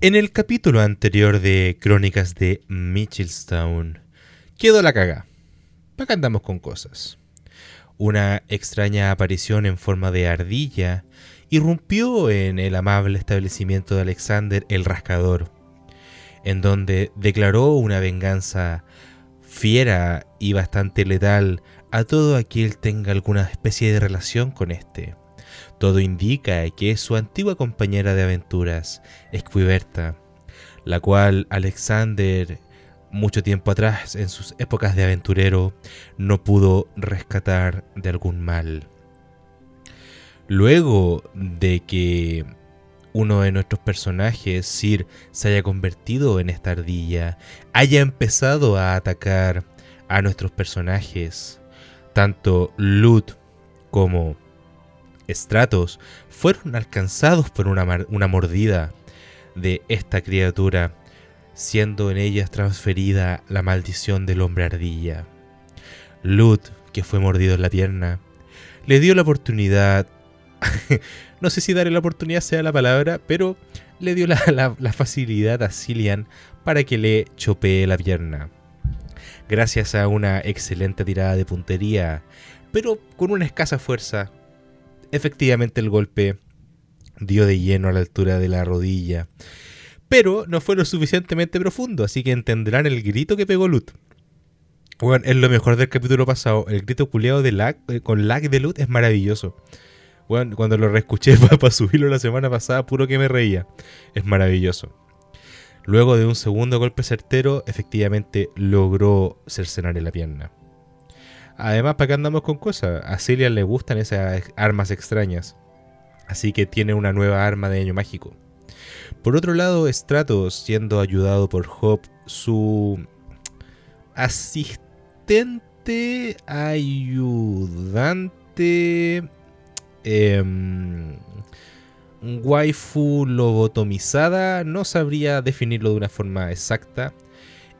En el capítulo anterior de Crónicas de Mitchellstown, quedó la caga. ¿Para qué andamos con cosas? Una extraña aparición en forma de ardilla irrumpió en el amable establecimiento de Alexander el Rascador, en donde declaró una venganza fiera y bastante letal a todo aquel tenga alguna especie de relación con este. Todo indica que es su antigua compañera de aventuras, Esquiberta, la cual Alexander, mucho tiempo atrás, en sus épocas de aventurero, no pudo rescatar de algún mal. Luego de que uno de nuestros personajes, Sir, se haya convertido en esta ardilla, haya empezado a atacar a nuestros personajes, tanto Lut como Stratos fueron alcanzados por una, una mordida de esta criatura, siendo en ellas transferida la maldición del hombre ardilla. Lut, que fue mordido en la pierna, le dio la oportunidad, no sé si darle la oportunidad sea la palabra, pero le dio la, la facilidad a Cillian para que le chopee la pierna. Gracias a una excelente tirada de puntería, pero con una escasa fuerza, Efectivamente el golpe dio de lleno a la altura de la rodilla. Pero no fue lo suficientemente profundo, así que entenderán el grito que pegó Lut. Bueno, es lo mejor del capítulo pasado. El grito culeado de eh, con lag de Lut es maravilloso. Bueno, cuando lo reescuché para subirlo la semana pasada, puro que me reía. Es maravilloso. Luego de un segundo golpe certero, efectivamente logró cercenarle la pierna. Además, ¿para qué andamos con cosas? A Celia le gustan esas armas extrañas. Así que tiene una nueva arma de año mágico. Por otro lado, Stratos, siendo ayudado por Hop, su asistente, ayudante, eh, waifu lobotomizada, no sabría definirlo de una forma exacta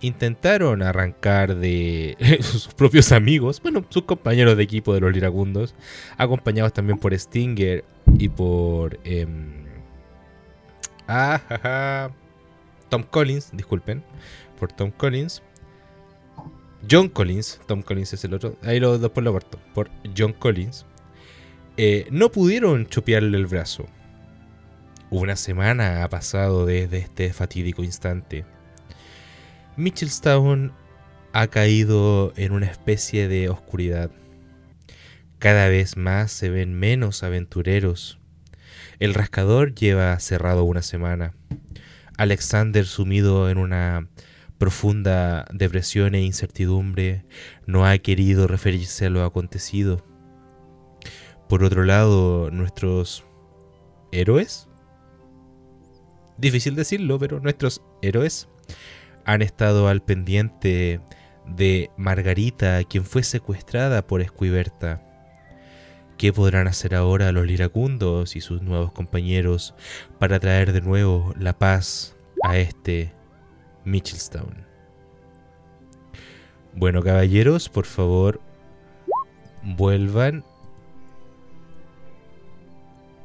intentaron arrancar de sus propios amigos, bueno, sus compañeros de equipo de los Liracundos, acompañados también por Stinger y por em, ah, Tom Collins, disculpen, por Tom Collins. John Collins, Tom Collins es el otro, ahí lo, después lo corto, por John Collins, eh, no pudieron chopearle el brazo. Una semana ha pasado desde este fatídico instante Mitchellstown ha caído en una especie de oscuridad. Cada vez más se ven menos aventureros. El rascador lleva cerrado una semana. Alexander, sumido en una profunda depresión e incertidumbre, no ha querido referirse a lo acontecido. Por otro lado, nuestros héroes, difícil decirlo, pero nuestros héroes han estado al pendiente de Margarita, quien fue secuestrada por Esquiberta. ¿Qué podrán hacer ahora los liracundos y sus nuevos compañeros para traer de nuevo la paz a este Mitchellstown? Bueno, caballeros, por favor, vuelvan.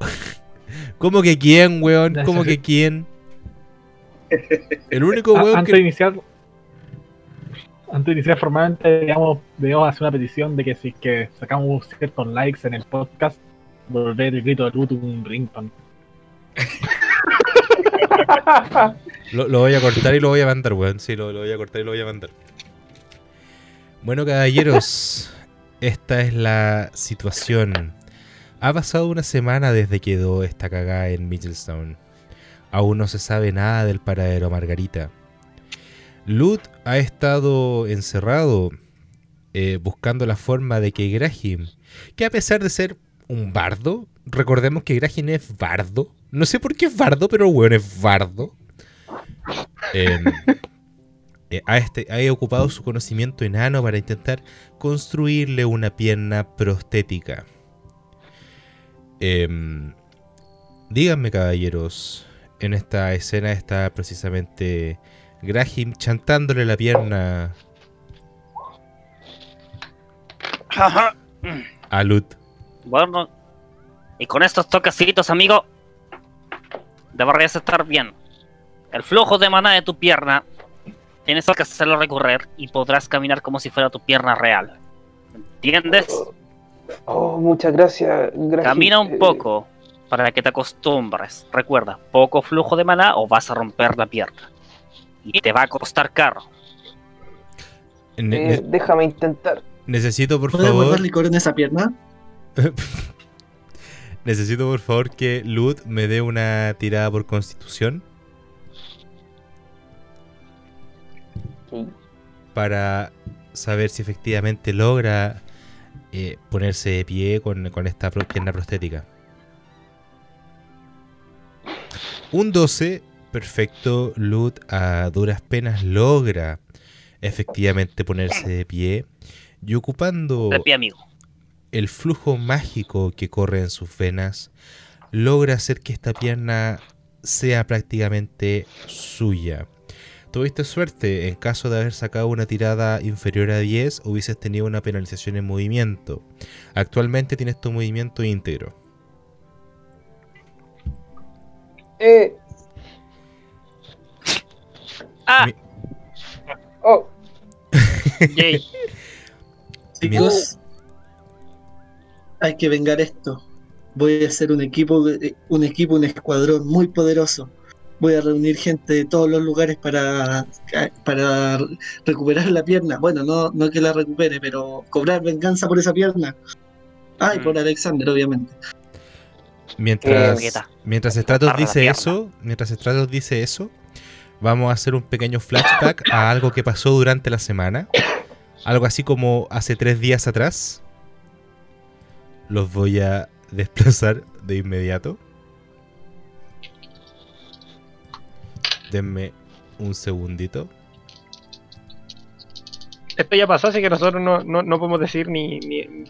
¿Cómo que quién, weón? ¿Cómo que quién? El único huevo antes de iniciar antes de iniciar formalmente, digamos, debemos hacer una petición de que si que sacamos ciertos likes en el podcast, volver el grito de Luto un rington lo, lo, voy a cortar y lo voy a mandar, weón. Sí, lo, lo, voy a cortar y lo voy a mandar. Bueno, caballeros, esta es la situación. Ha pasado una semana desde que quedó esta cagada en Mitchellstown. Aún no se sabe nada del paradero Margarita. Lut ha estado encerrado eh, buscando la forma de que Grahim, que a pesar de ser un bardo, recordemos que Grahim es bardo. No sé por qué es bardo, pero bueno, es bardo. Em, eh, este, ha ocupado su conocimiento enano para intentar construirle una pierna prostética. Em, díganme, caballeros, en esta escena está precisamente Graham chantándole la pierna a Lut. Bueno, y con estos toquecitos, amigo, deberías estar bien. el flujo de maná de tu pierna tienes que hacerlo recorrer y podrás caminar como si fuera tu pierna real. ¿Entiendes? Oh, muchas gracias. Camina un poco para que te acostumbres. Recuerda, poco flujo de maná o vas a romper la pierna. Y te va a costar caro. Eh, déjame intentar. Necesito, por favor. ¿Puedo licor en esa pierna? Necesito, por favor, que Lud me dé una tirada por constitución. Para saber si efectivamente logra eh, ponerse de pie con, esta pierna prostética. Un 12, perfecto. Lud a duras penas logra efectivamente ponerse de pie y ocupando el flujo mágico que corre en sus venas, logra hacer que esta pierna sea prácticamente suya. Tuviste suerte, en caso de haber sacado una tirada inferior a 10, hubieses tenido una penalización en movimiento. Actualmente tienes tu movimiento íntegro. Eh. Ah. Oh. Chicos, hay que vengar esto. Voy a hacer un equipo, un equipo, un escuadrón muy poderoso voy a reunir gente de todos los lugares para, para recuperar la pierna. Bueno, no, no que la recupere, pero cobrar venganza por esa pierna. Ah, y por mm. Alexander, obviamente. Mientras, mientras Stratos dice eso, mientras Stratos dice eso, vamos a hacer un pequeño flashback a algo que pasó durante la semana. Algo así como hace tres días atrás. Los voy a desplazar de inmediato. Denme un segundito. Esto ya pasó, así que nosotros no, podemos decir ni, ni,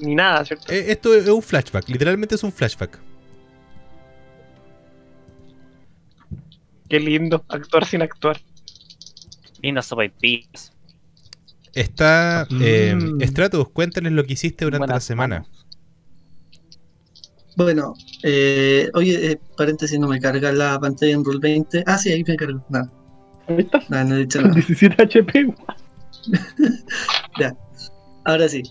nada, ¿cierto? Eh, esto es un flashback, literalmente es un flashback. Qué lindo, actuar sin actuar. Lindo sopaipillas. Está. Eh, mm. Stratus, cuéntanos lo que hiciste durante la semana. Bueno, eh, oye, eh, paréntesis, no me carga la pantalla en Roll 20. Ah, sí, ahí me cargo. Nada. ¿Ahí estás? no he dicho nada. 17 HP. ya, ahora sí.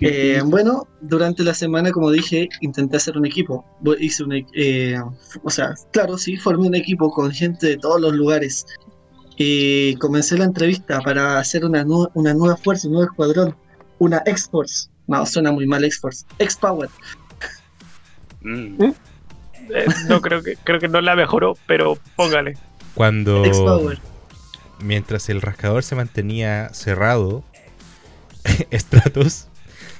Eh, bueno, durante la semana, como dije, intenté hacer un equipo. Hice un, eh, o sea, claro, sí, formé un equipo con gente de todos los lugares. Y comencé la entrevista para hacer una, una nueva fuerza, un nuevo escuadrón, una X-Force. No, suena muy mal X-Force. X-Power. Mm. ¿Eh? Eh, no creo que creo que no la mejoró, pero póngale. Cuando mientras el rascador se mantenía cerrado, Stratos,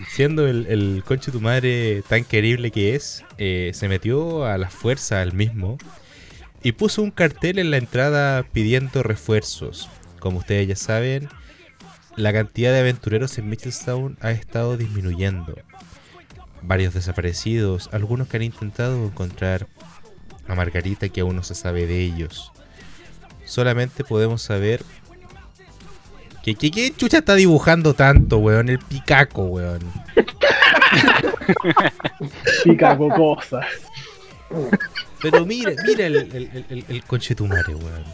siendo el, el conche tu madre tan querible que es, eh, se metió a la fuerza al mismo y puso un cartel en la entrada pidiendo refuerzos. Como ustedes ya saben, la cantidad de aventureros en Mitchellstown ha estado disminuyendo varios desaparecidos, algunos que han intentado encontrar a Margarita que aún no se sabe de ellos. Solamente podemos saber que, que, chucha está dibujando tanto, weón, el picaco, weón. picaco cosas. Pero mira, mira el, el, el, el conchetumare, weón.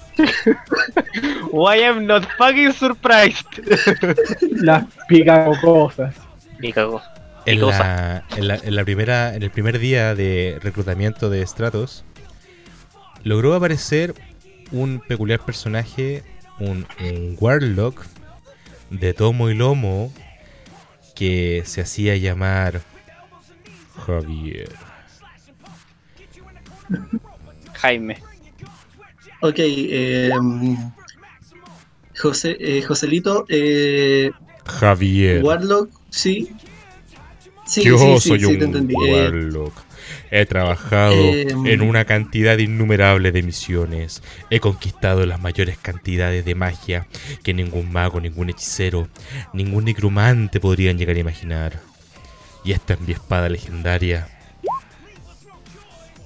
Why am not fucking surprised. Las picaco cosas. Picaco. En la, primera, en el primer día de reclutamiento de Stratos, logró aparecer un peculiar personaje, un, Warlock de tomo y lomo que se hacía llamar Javier. Jaime. Ok, eh, José, eh, Joselito. Eh, Javier. Warlock, sí. Yo soy un eh, Warlock. He trabajado em, en una cantidad innumerable de misiones. He conquistado las mayores cantidades de magia que ningún mago, ningún hechicero, ningún necromante podrían llegar a imaginar. Y esta es mi espada legendaria.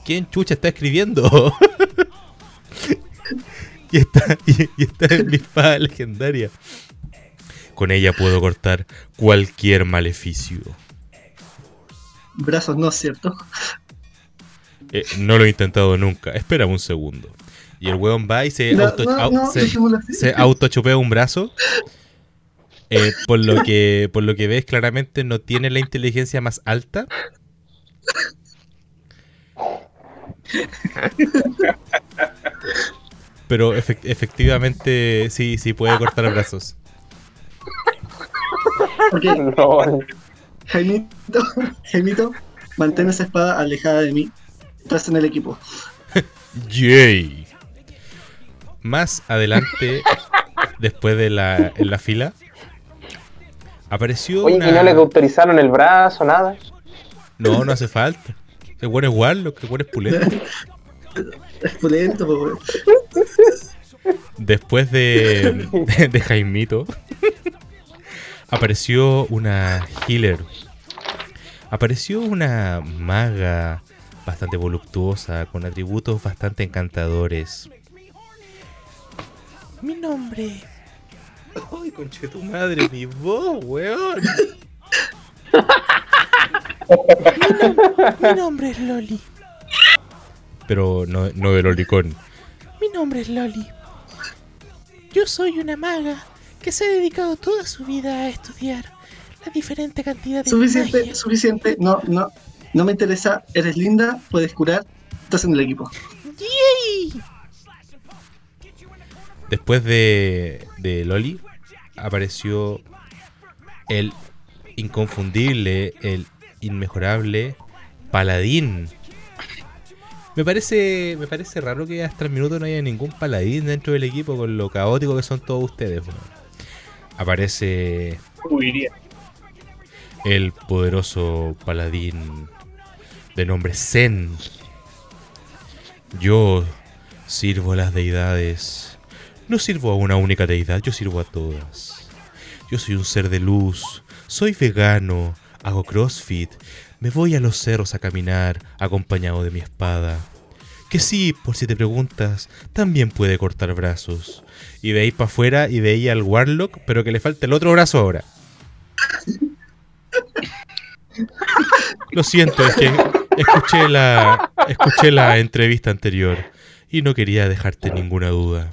¿Quién chucha está escribiendo? y, esta, y mi espada legendaria. Con ella puedo cortar cualquier maleficio brazos no, ¿cierto? Eh, no lo he intentado nunca. Espera un segundo. Y el weón va y se, auto, se, autochupea un brazo. Eh, por lo que por lo que ves claramente no tiene la inteligencia más alta. Pero efectivamente sí, sí puede cortar brazos. Ok. Jaimito, Jaimito, mantén esa espada alejada de mí. Estás en el equipo. Yay. Más adelante, después de la, en la fila, apareció. Oye, una... no le autorizaron el brazo, nada? No, no hace falta. Se pone igual, lo que pone es pulento. es pulento, Después de, de, de Jaimito, apareció una healer. Apareció una maga bastante voluptuosa, con atributos bastante encantadores. Mi nombre. Ay, conche tu madre, mi voz, weón. mi, nombre es Loli. Pero no, no de Lolicón. Mi nombre es Loli. Yo soy una maga que se ha dedicado toda su vida a estudiar la diferente cantidad de Suficiente, suficiente. No, no, no me interesa. Eres linda, puedes curar. Estás en el equipo. ¡Yay! Después de, de Loli apareció el inconfundible, el inmejorable paladín. Me parece, me parece raro que hasta el minuto no haya ningún paladín dentro del equipo con lo caótico que son todos ustedes. Aparece el poderoso paladín de nombre Zen. Yo sirvo a las deidades. No sirvo a una única deidad, yo sirvo a todas. Yo soy un ser de luz, soy vegano, hago crossfit, me voy a los cerros a caminar acompañado de mi espada. Que sí, por si te preguntas, también puede cortar brazos. Y de ahí para afuera y veía al Warlock, pero que le falta el otro brazo ahora. Lo siento, es que escuché la, escuché la entrevista anterior y no quería dejarte ninguna duda.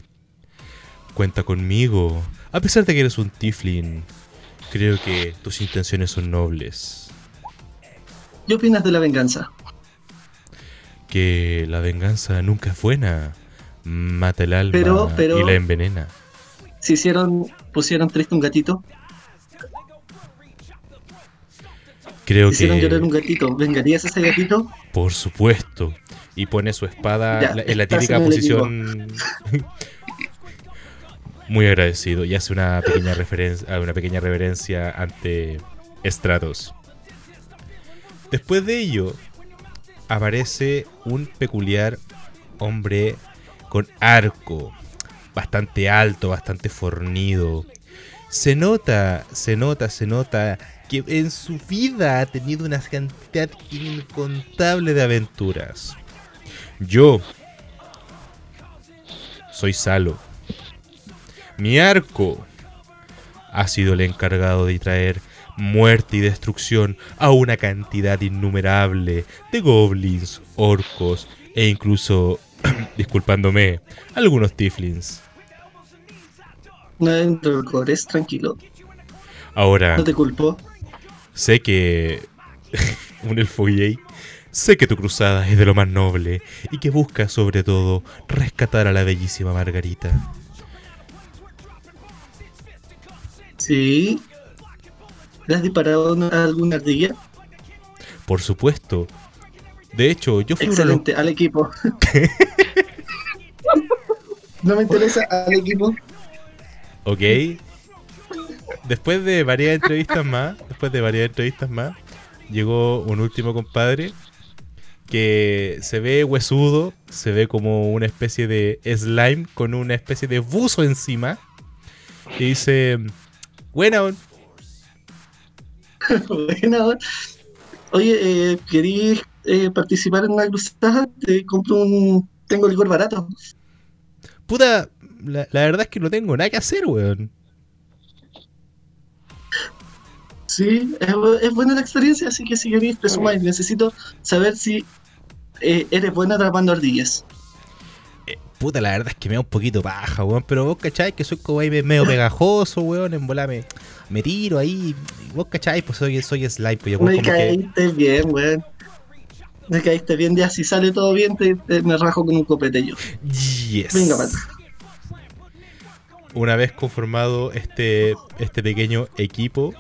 Cuenta conmigo, a pesar de que eres un Tiflin. Creo que tus intenciones son nobles. ¿Qué opinas de la venganza? Que la venganza nunca es buena. Mata el alma y la envenena. Si hicieron, pusieron triste un gatito. Creo hicieron llorar un gatito, ¿vengarías a ese gatito? Por supuesto. Y pone su espada en la típica posición. Muy agradecido y hace una pequeña referencia, una pequeña reverencia ante Stratos. Después de ello, aparece un peculiar hombre con arco, bastante alto, bastante fornido. Se nota, se nota, se nota que en su vida ha tenido una cantidad incontable de aventuras. Yo soy Salo. Mi arco ha sido el encargado de traer muerte y destrucción a una cantidad innumerable de goblins, orcos e incluso, disculpándome, algunos tiflins. No tranquilo. Ahora. No te culpo. Sé que. un elfo gay. Sé que tu cruzada es de lo más noble y que busca sobre todo rescatar a la bellísima Margarita. Sí, ¿Le has disparado a alguna ardilla? Por supuesto. De hecho, yo fui Excelente, al equipo. no me interesa al equipo. Ok. Después de varias entrevistas más, después de varias entrevistas más, llegó un último compadre que se ve huesudo, se ve como una especie de slime con una especie de buzo encima. Y dice, bueno, bueno, oye, eh, ¿querías eh, participar en una cruzada? Te compro un. Tengo licor barato. Puta, la, verdad es que no tengo nada que hacer, weón. Sí, es, buena la experiencia, así que si queréis, presumáis. Necesito saber si eh, eres buena atrapando ardillas. Eh, puta, la verdad es que me da un poquito paja, weón. Pero vos cacháis que soy como ahí medio pegajoso, weón. En bola me, tiro ahí. Vos cacháis, pues soy, soy slime. Pues, me caíste bien, weón. Me caíste bien, ya si sale todo bien, te, me rajo con un copete yo. Yes. Venga, pata. Una vez conformado este, este pequeño equipo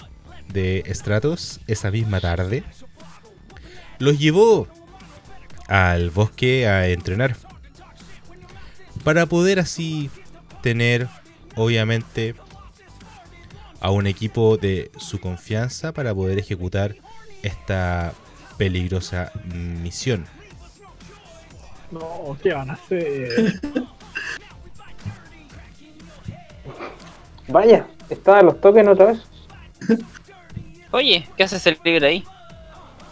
de Stratos, esa misma tarde, los llevó al bosque a entrenar. Para poder así tener, obviamente, a un equipo de su confianza para poder ejecutar esta peligrosa misión. No, ¿qué van a hacer? Vaya, estaban los tokens otra vez. Oye, ¿qué haces el libre ahí?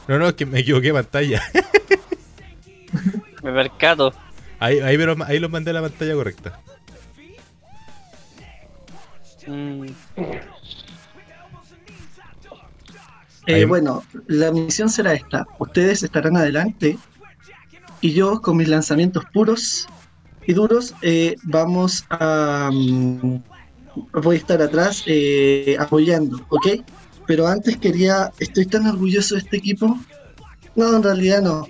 No, no, es que me equivoqué de pantalla. me percato. Ahí, ahí, ahí los mandé a la pantalla correcta. Mm. Eh, bueno, la misión será esta. Ustedes estarán adelante y yo con mis lanzamientos puros y duros eh, vamos a... Mm, voy a estar atrás eh, apoyando, ¿ok? Pero antes quería... Estoy tan orgulloso de este equipo. No, en realidad no.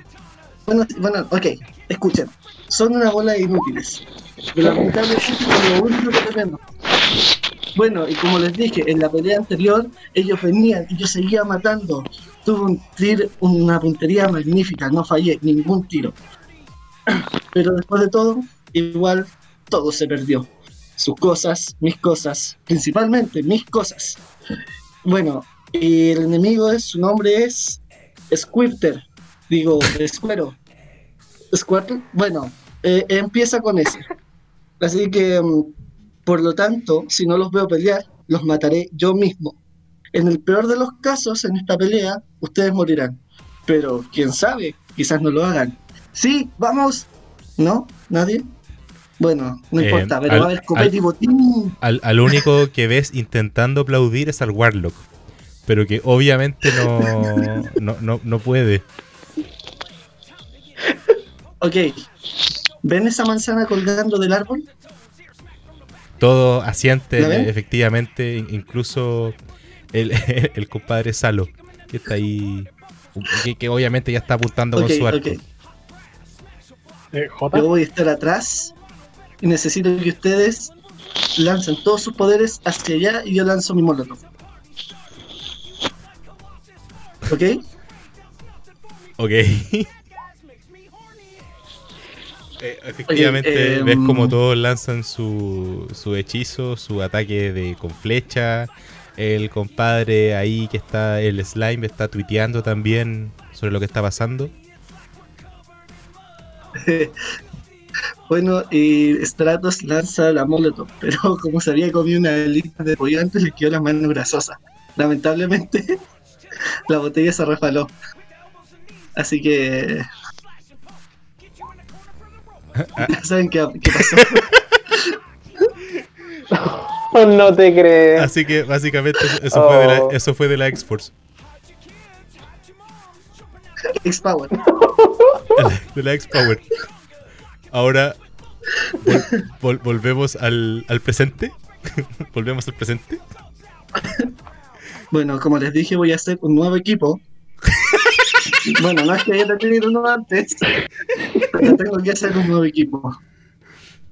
Bueno, bueno, ok, escuchen. Son una bola de inútiles. Lamentablemente lo único que tenemos. Bueno, y como les dije, en la pelea anterior ellos venían y yo seguía matando. Tuve un tir, una puntería magnífica, no fallé ningún tiro. Pero después de todo, igual todo se perdió. Sus cosas, mis cosas, principalmente mis cosas. Bueno, y el enemigo es, su nombre es Squirter, digo, Escuero. Squirtle, bueno, eh, empieza con ese. Así que mm, por lo tanto, si no los veo pelear, los mataré yo mismo. En el peor de los casos, en esta pelea, ustedes morirán. Pero, quién sabe, quizás no lo hagan. Sí, vamos. ¿No? ¿Nadie? Bueno, no eh, importa, pero va a haber copete y botín. Al, único que ves intentando aplaudir es al Warlock. Pero que obviamente no, no, no, no puede. Ok. ¿Ven esa manzana colgando del árbol? Todo asiente, efectivamente, incluso el, el, compadre Salo, que está ahí, que, obviamente ya está apuntando con su arco. Eh, Yo voy a estar atrás y necesito que ustedes lancen todos sus poderes hacia allá y yo lanzo mi molotov. ¿Ok? Ok. Eh, efectivamente, ves em, como todos lanzan su, su hechizo, su ataque de con flecha. El compadre ahí que está, el slime, está tuiteando también sobre lo que está pasando. bueno, y Stratos lanza la Molotov, pero como se había comido una lista de pollo antes, le quedó la mano grasosa. Lamentablemente, la botella se refaló. Así que ¿Saben qué, pasó? no te crees. Así que básicamente eso, fue, de la, oh. eso fue de la X-Force. X-Power. De la X-Power. Ahora volvemos al, al presente. volvemos al presente. Bueno, como les dije, voy a hacer un nuevo equipo bueno, no es que haya tenido uno antes, pero tengo que hacer un nuevo equipo.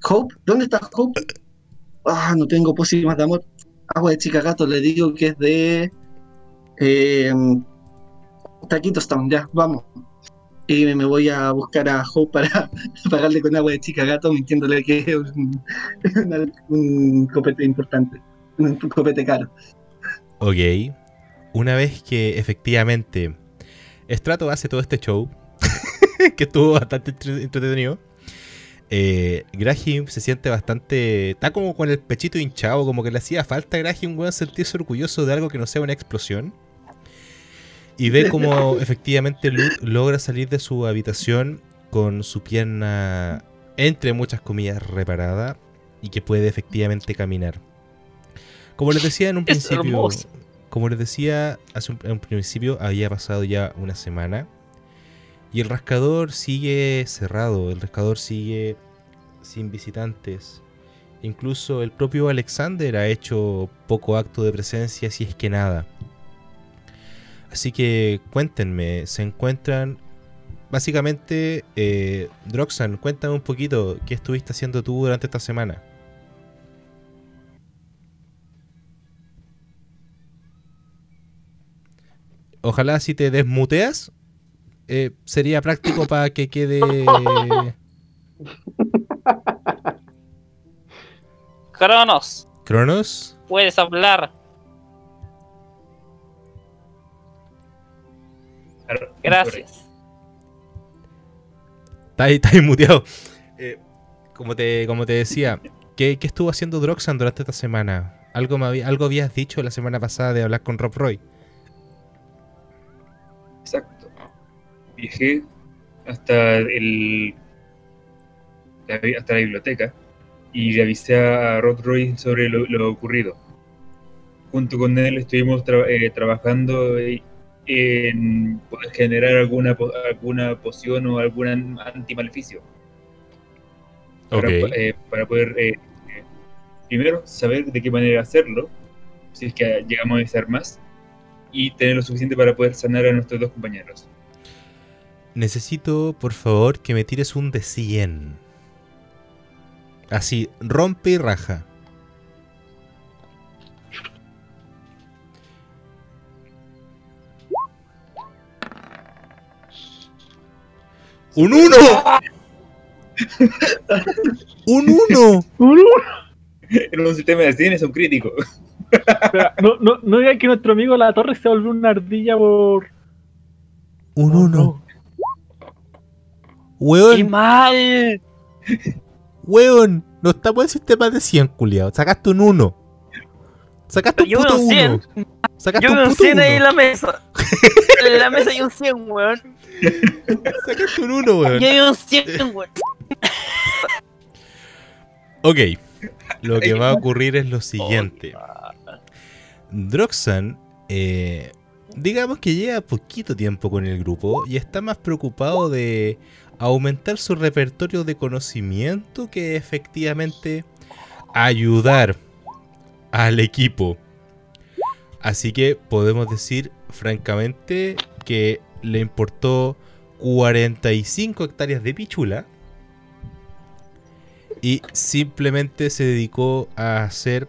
Hope, ¿dónde está Hope? Ah, no tengo pócimas de amor. Agua de chica gato, le digo que es de. Eh, Taquito Stone, ya, vamos. Y me voy a buscar a Hope para pagarle con agua de chica gato, mintiéndole que es un, copete importante, un copete caro. Ok. Una vez que efectivamente Strato hace todo este show, que estuvo bastante entretenido. Eh, se siente bastante. Está como con el pechito hinchado, como que le hacía falta a Graham, weón, sentirse orgulloso de algo que no sea una explosión. Y ve como efectivamente Luke logra salir de su habitación con su pierna, entre muchas comillas, reparada y que puede efectivamente caminar. Como les decía en un principio, como les decía, hace un, principio había pasado ya una semana y el rascador sigue cerrado, el rascador sigue sin visitantes. Incluso el propio Alexander ha hecho poco acto de presencia, si es que nada. Así que cuéntenme, ¿se encuentran? Básicamente, eh, Droxan, cuéntame un poquito qué estuviste haciendo tú durante esta semana. Ojalá si te desmuteas, eh, sería práctico para que quede... Cronos. Cronos. Puedes hablar. Gracias. Está ahí, está ahí muteado. Eh, como, te, como te decía, ¿qué, ¿qué, estuvo haciendo Droxan durante esta semana? Algo, me algo habías dicho la semana pasada de hablar con Rob Roy. Exacto. Viajé hasta el hasta la biblioteca y le avisé a Rod Roy sobre lo, ocurrido. Junto con él estuvimos eh, trabajando en poder generar alguna, alguna poción o algún antimaleficio. Okay. Para, eh, poder eh, primero saber de qué manera hacerlo, si es que llegamos a ser más, y tener lo suficiente para poder sanar a nuestros dos compañeros. Necesito, por favor, que me tires un de 100. Así, rompe y raja. ¡Un 1! ¡Un 1! ¡Un 1! En un sistema de 100 es un crítico. no, no, no diga que nuestro amigo La Torre se volvió una ardilla por. Un 1. Weón. ¡Qué mal! Weón, no estamos en sistema de 100, culiao. Sacaste un 1. Sacaste un puto 1. Sacaste Yo un, un 100 ahí en la mesa. en la mesa hay un 100, weón. Sacaste un 1, weón. Yo hay un 100, weón. ok. Lo que va a ocurrir es lo siguiente. Droxan, eh, digamos que lleva poquito tiempo con el grupo y está más preocupado de aumentar su repertorio de conocimiento que efectivamente ayudar al equipo. Así que podemos decir francamente que le importó 45 hectáreas de pichula y simplemente se dedicó a hacer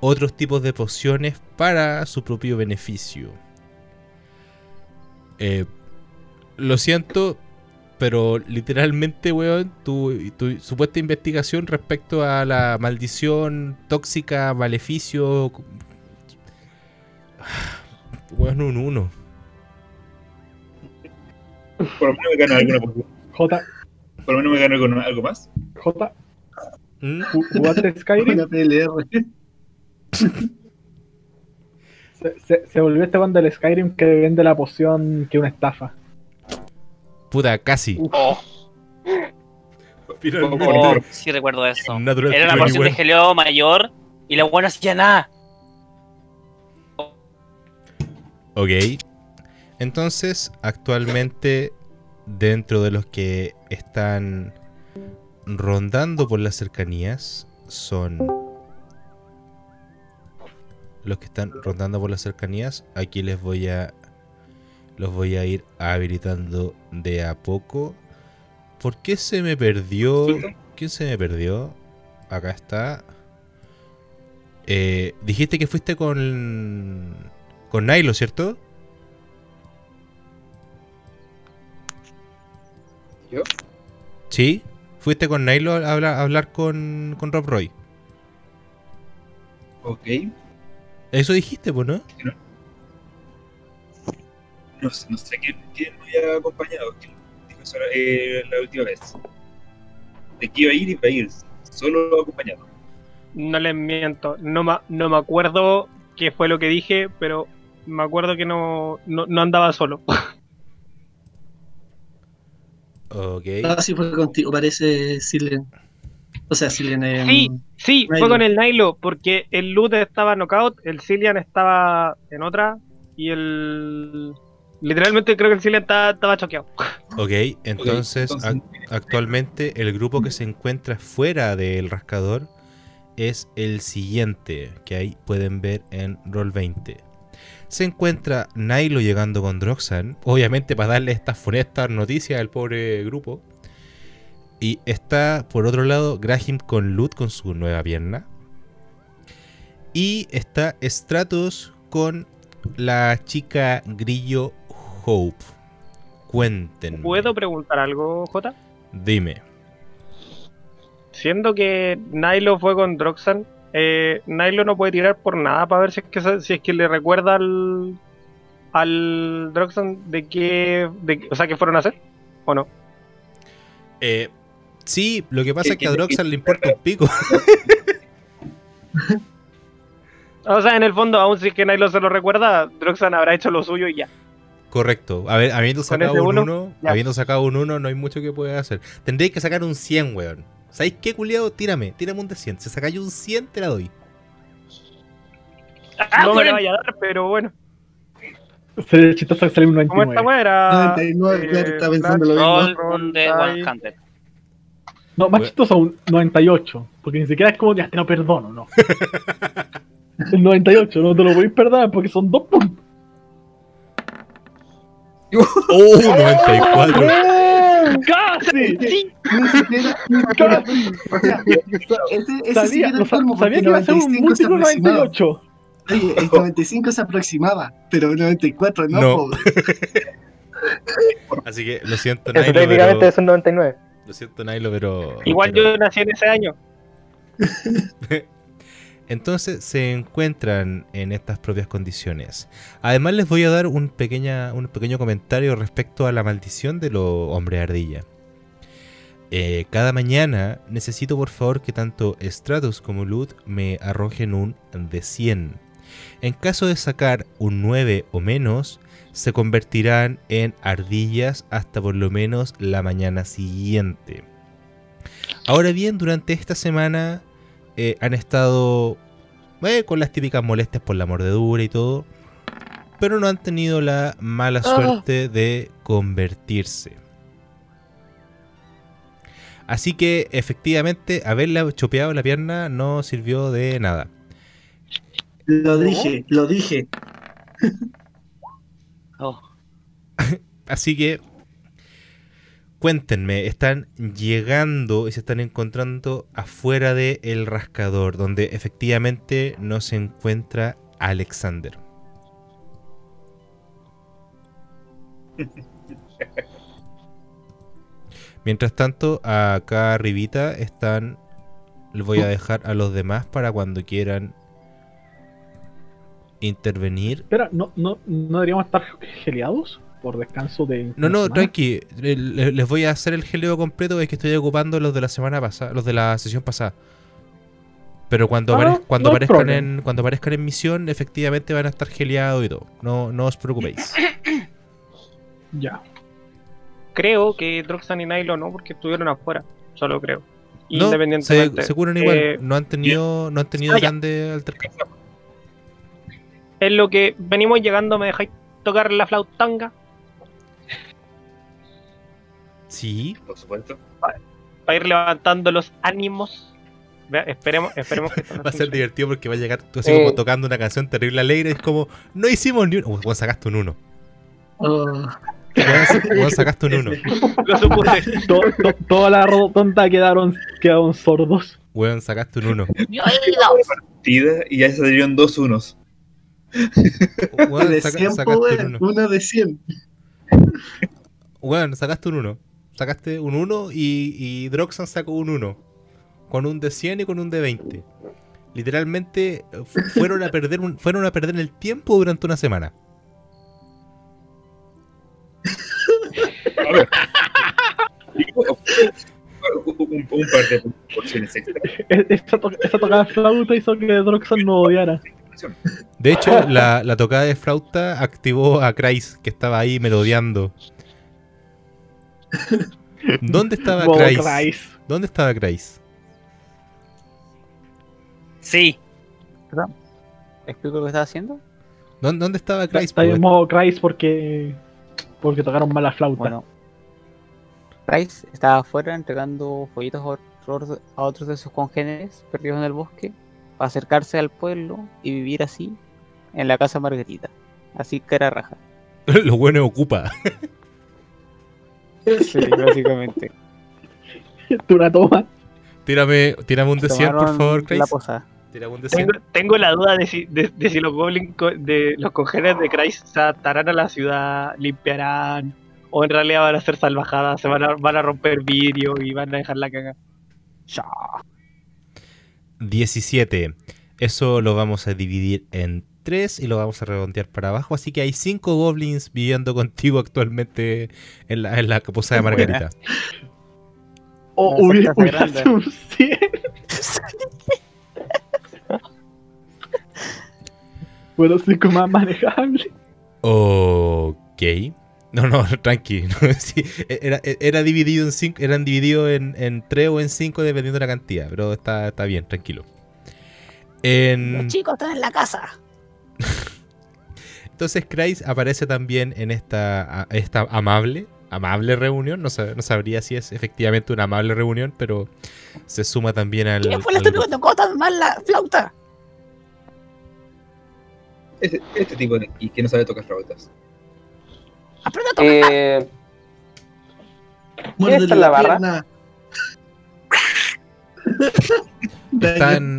otros tipos de pociones para su propio beneficio. Eh, lo siento, pero literalmente, weón, tu, supuesta investigación respecto a la maldición tóxica, maleficio. Weón, un 1. Por lo menos me gano alguna J. Por lo menos me gano algo más. J. ¿Mm? ¿Jugaste Skyrim? se, se, volvió este bando del Skyrim que vende la poción que una estafa. Puta, casi. Oh. oh, sí recuerdo eso. Era una porción de geleo mayor y la buena hacía nada. Ok. Entonces, actualmente, dentro de los que están rondando por las cercanías, son los que están rondando por las cercanías. Aquí les voy a los voy a ir habilitando de a poco. ¿Por qué se me perdió? ¿Quién se me perdió? Acá está. Eh, dijiste que fuiste con. con Nailo, ¿cierto? ¿Yo? Sí, fuiste con Nailo a hablar, a hablar con, con Rob Roy. Ok. Eso dijiste, pues, ¿no? no no, no sé quién, quién, me había acompañado, quién dijo eso eh, la última vez. De que iba a ir y iba a ir, solo acompañado. No les miento, no, ma, no me acuerdo qué fue lo que dije, pero me acuerdo que no, no, no andaba solo. Ok. Ah, sí fue contigo, parece Silen. O sea, Silen en... Sí, sí, fue con el Nailo, porque el Lute estaba knockout, el Cillian estaba en otra, y el Literalmente creo que el Cillian estaba, choqueado. Ok, entonces, actualmente el grupo que se encuentra fuera del rascador es el siguiente, que ahí pueden ver en Roll 20. Se encuentra Nilo llegando con Droxan, obviamente para darle estas funestas noticias al pobre grupo. Y está por otro lado Graham con Lut con su nueva pierna. Y está Stratos con la chica Grillo Hope. Cuenten. ¿Puedo preguntar algo, J? Dime. Siendo que Nilo fue con Droxan, eh, Nilo no puede tirar por nada para ver si es que, si es que le recuerda al, al Droxan de qué, de, o sea, qué fueron a hacer, ¿o no? Eh, sí, lo que pasa es que a Droxan le importa un pico. O sea, en el fondo, aún si es que Nilo se lo recuerda, Droxan habrá hecho lo suyo y ya. Correcto. A ver, habiendo sacado un 1, habiendo sacado un 1, no hay mucho que pueda hacer. Tendréis que sacar un 100, weón. ¿Sabéis qué, culiado? Tírame, tírame un de 100. Si sacáis un 100, te la doy. Ah, no me la vaya a dar, pero bueno. Se chistoso que salió un 99. ¿Cómo esta weá 99, claro, está pensando lo mismo. No, más chistoso un 98. Porque ni siquiera es como, ya te lo perdono, no. El 98, no te lo voy a perder porque son dos puntos. ¡Oh! 94. ¡Casi! Sí. Casi. O sea, ese, ese sabía, sí no, sabía que iba a ser un múltiplo 98. Oye, el 95 se aproximaba, pero el 94 no. no. Así que lo siento, Nailo. técnicamente pero... es un 99. Lo siento, Nailo, pero. Igual pero... yo nací en ese año. Entonces se encuentran en estas propias condiciones. Además les voy a dar un, pequeña, un pequeño comentario respecto a la maldición de los hombres ardilla. Eh, cada mañana necesito por favor que tanto Stratos como Lut me arrojen un de 100. En caso de sacar un 9 o menos, se convertirán en ardillas hasta por lo menos la mañana siguiente. Ahora bien, durante esta semana eh, han estado eh, con las típicas molestias por la mordedura y todo, pero no han tenido la mala ah. suerte de convertirse. Así que efectivamente haberle chopeado la pierna no sirvió de nada. Lo dije, lo dije. Oh. Así que Cuéntenme, están llegando y se están encontrando afuera del el rascador, donde efectivamente no se encuentra Alexander. Mientras tanto, acá arribita están. Les voy a dejar a los demás para cuando quieran intervenir. Espera, ¿no, no, ¿no deberíamos estar geleados? Por descanso de. No, no, tranqui. Les voy a hacer el geleo completo. Es que estoy ocupando los de la semana pasada, los de la sesión pasada. Pero cuando, ah, cuando, aparezcan en, cuando aparezcan en misión, efectivamente van a estar geleados y todo. No, no os preocupéis. ya. Creo que Droxan y Nilo no, porque estuvieron afuera. Solo creo. No, Independientemente. Se, se curan igual. Eh, no han tenido, no han tenido grande altercado. Es lo que venimos llegando. ¿Me dejáis tocar la flautanga? Sí. Por supuesto. Para, ir levantando los ánimos. esperemos, esperemos que Va a ser divertido porque va a llegar tú así como tocando una canción terrible alegre. Es como, no hicimos ni uno. Vos sacaste un uno. Vos sacaste un uno. Lo supuse. toda la tonta quedaron, quedaron sordos. Weón, sacaste un uno. Partida y ya salieron dos unos. de 100 sacaste un uno. Una de 100. Weón, sacaste un uno sacaste un 1 y, y Droxan sacó un 1. Con un de 100 y con un de 20. Literalmente fueron a perder fueron a perder el tiempo durante una semana. A ver. un, un, par de porciones to esta tocada de flauta hizo que Droxan no odiara. De hecho, la, la, tocada de flauta activó a Kreis, que estaba ahí melodiando. ¿Dónde estaba Kreis? ¿Dónde estaba? Sí. ¿Explico lo que estaba haciendo? ¿Dónde, estaba Kreis? Está en modo porque Porque tocaron mal la flauta. Bueno, estaba afuera entregando folletos a otros, a otros de sus congéneres perdidos en el bosque para acercarse al pueblo y vivir así en la casa Margarita. Así que era raja. Lo bueno ocupa. Sí, básicamente. Tú la tomas. Tírame, tírame un de 100, por favor, posada. Tírame un de 100. Tengo, tengo la duda de si, de, de si los goblins co- de los congéneres de Christ se adaptarán a la ciudad, limpiarán, o en realidad van a ser salvajadas, se van a, van a romper vidrio y van a dejar la caga. 17. Eso lo vamos a dividir en 3 y lo vamos a redondear para abajo. Así que hay 5 goblins viviendo contigo actualmente en la, en la posada de. Margarita. O No, hubiera, un 100. Bueno, cinco más manejable. Ok. No, no, tranqui. no, sí, era, era dividido en cinco, eran divididos en, en 3 o en 5 dependiendo de la cantidad. Pero está, está bien, tranquilo. En... chicos están en la casa. Entonces Christ aparece también en esta, a- esta amable, amable reunión. No, sab- no sabría si es efectivamente una amable reunión, pero se suma también al... al grupo. tocó tan mal la flauta? Este, este tipo de aquí que no sabe tocar flautas. Eh, Muérdele está en la barra?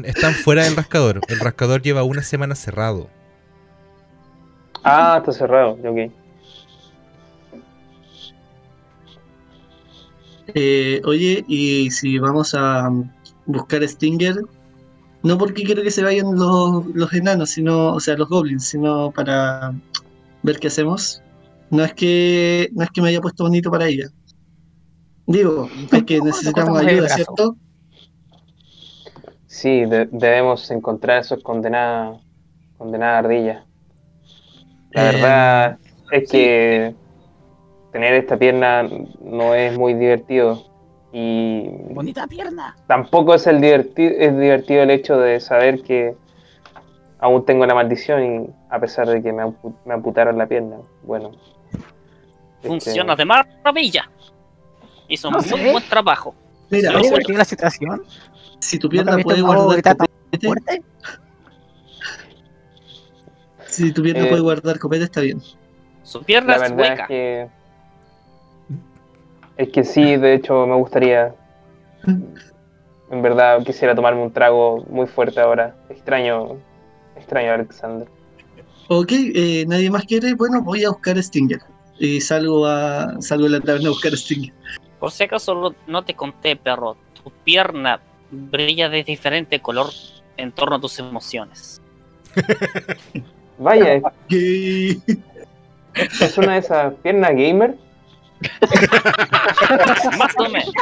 están fuera del rascador. El rascador lleva una semana cerrado. Ah, está cerrado, ok. Eh, oye, y si vamos a buscar Stinger, no porque quiero que se vayan los, los enanos, sino, o sea, los goblins, sino para ver qué hacemos. No es que no es que me haya puesto bonito para ella. Digo, es que necesitamos ayuda. ¿cierto? Sí, de- debemos encontrar a esos condenadas condenadas ardillas. La Eh, verdad es que tener esta pierna no es muy divertido y Bonita pierna. tampoco es el diverti- es divertido el hecho de saber que aún tengo la maldición y a pesar de que me, ampu- me amputaron la pierna. Bueno. este, Funciona de maravilla. Hizo un No sé. buen trabajo. Mira, Sí, ¿Has sí. divertido la situación? si tu ¿No pierna puede un guardar copete, fuerte? Si tu pierna Eh, puede guardar copete, está bien. Su pierna La es verdad hueca. es que. Es que sí, de hecho me gustaría. En verdad quisiera tomarme un trago muy fuerte ahora. Extraño. Extraño a Alexander. Ok, eh, nadie más quiere. Bueno, voy a buscar Stinger. Y salgo a salgo de la taberna a buscar Stinger. Por si acaso no te conté, perro. Tu pierna brilla de diferente color en torno a tus emociones. Vaya, es- ¿Qué? es una de esas piernas gamer. Más o menos.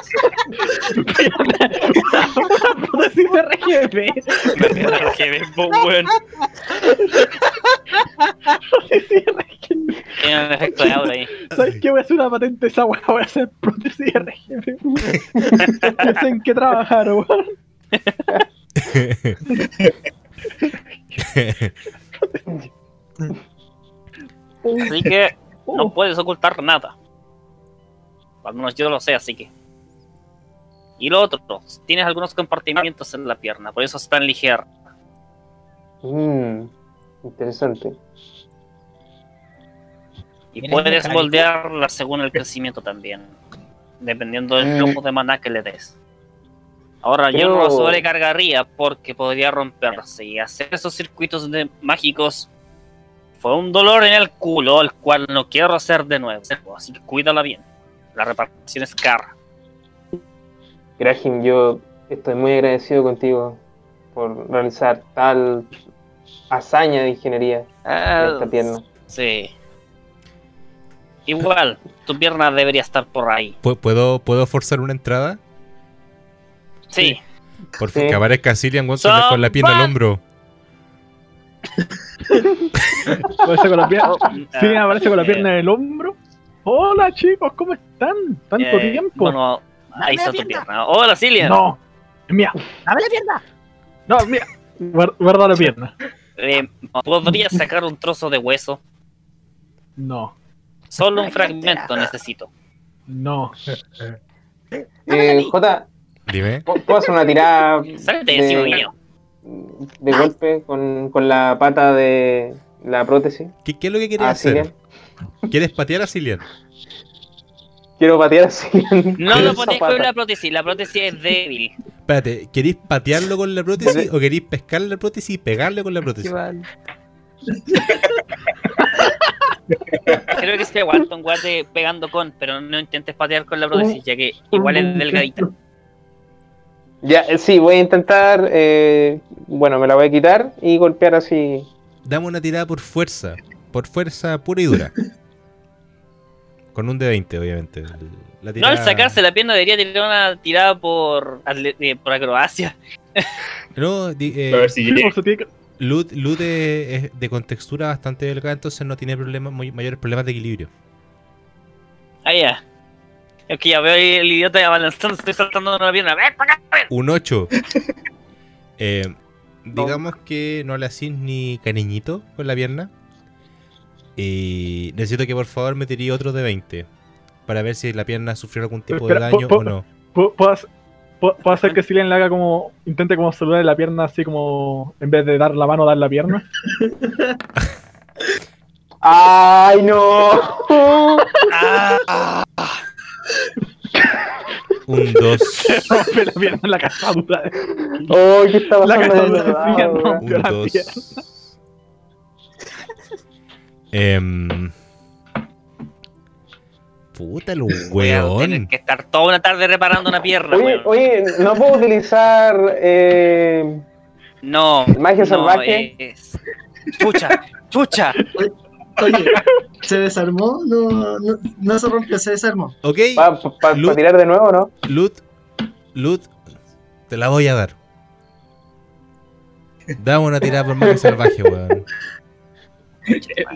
prótesis RGB. que ves, po, weón. Prótesis RGB. Tiene un efecto de aura ahí. ¿Sabes qué? Voy a hacer una patente esa weá. Voy a hacer prótesis RGB. Ya sé en qué trabajar, weón. Así que no Oh, puedes ocultar nada. Al menos yo lo sé, así que. Y lo otro, tienes algunos compartimientos en la pierna, por eso es tan ligera. Mmm, interesante. Y puedes moldearla según el crecimiento también, dependiendo del Mm. flujo de maná que le des. Ahora, yo no lo sobrecargaría porque podría romperse y hacer esos circuitos de mágicos fue un dolor en el culo, el cual no quiero hacer de nuevo. Así que cuídala bien. La reparación es cara. Graham, yo estoy muy agradecido contigo por realizar tal hazaña de ingeniería en esta pierna. Sí. Igual, tu pierna debería estar por ahí. ¿Pu- ¿Puedo, ¿Puedo forzar una entrada? Sí. Por Sí. favor, que aparezca Cillian González con la pierna al hombro. Aparece con la pierna. Sí, Ah, aparece con la eh, pierna en el hombro. Hola chicos, ¿cómo están? Tanto eh, tiempo. Bueno, ahí Dame está tu pierna. Hola, Cillian. no, es mía. ¡Dame la pierna! No, es mía. Guar- Guarda la pierna. Eh, ¿Podrías sacar un trozo de hueso? No. Solo un fragmento necesito. No. Eh, J, Dime. ¿puedo hacer una tirada Sálete de encima de, golpe con, con la pata de la prótesis? ¿Qué, qué es lo que quieres Ah, hacer? Cillian. ¿Quieres patear a Cillian? Quiero patear a Cillian. No lo ponéis con la prótesis, la prótesis es débil. Espérate, ¿queréis patearlo con la prótesis o queréis pescar la prótesis y pegarle con la Qué prótesis? mal. Creo que se aguanta un guate pegando con, pero no intentes patear con la prótesis, ya que igual es delgadita. Ya, eh, sí, voy a intentar. eh, bueno, me la voy a quitar y golpear así. Dame una tirada por fuerza. Por fuerza pura y dura. Con un D20, obviamente. La No, al sacarse la pierna debería tirar una tirada por, eh, por acrobacia. No, di- eh, A ver si Lud, Lud es, de contextura bastante delgada, entonces no tiene problemas, muy- mayores problemas de equilibrio. Ah, ya. Es que ya veo ahí el idiota avanzando, estoy saltando una pierna. ¡Ven para acá! ven! Un 8. Eh, digamos que no le hacís ni cariñito con la pierna. Y necesito que por favor me tirí otro de 20. Para ver si la pierna sufrió algún tipo de Espera, daño po- o no. ¿Puedo, hacer- que Silen le haga como. Intente como saludar la pierna así como. En vez de dar la mano, dar la pierna. ¡Ay, no! Ah, Un 2. Rompe la pierna en la cazadura. ¡Oh, qué está La pasando? cazadura de de rompió Un la 2. pierna. Em, puta el weón. que estar toda una tarde reparando una pierna, Oye, weón. oye, no puedo utilizar. Eh, No. Magia no, salvaje. es- Chucha, chucha. Oye, ¿se desarmó? No, no, no se rompió, se desarmó. Ok, ¿Para Lu- tirar de nuevo no? Lud, Lud, te la voy a dar. Dame una tirada por magia salvaje, weón.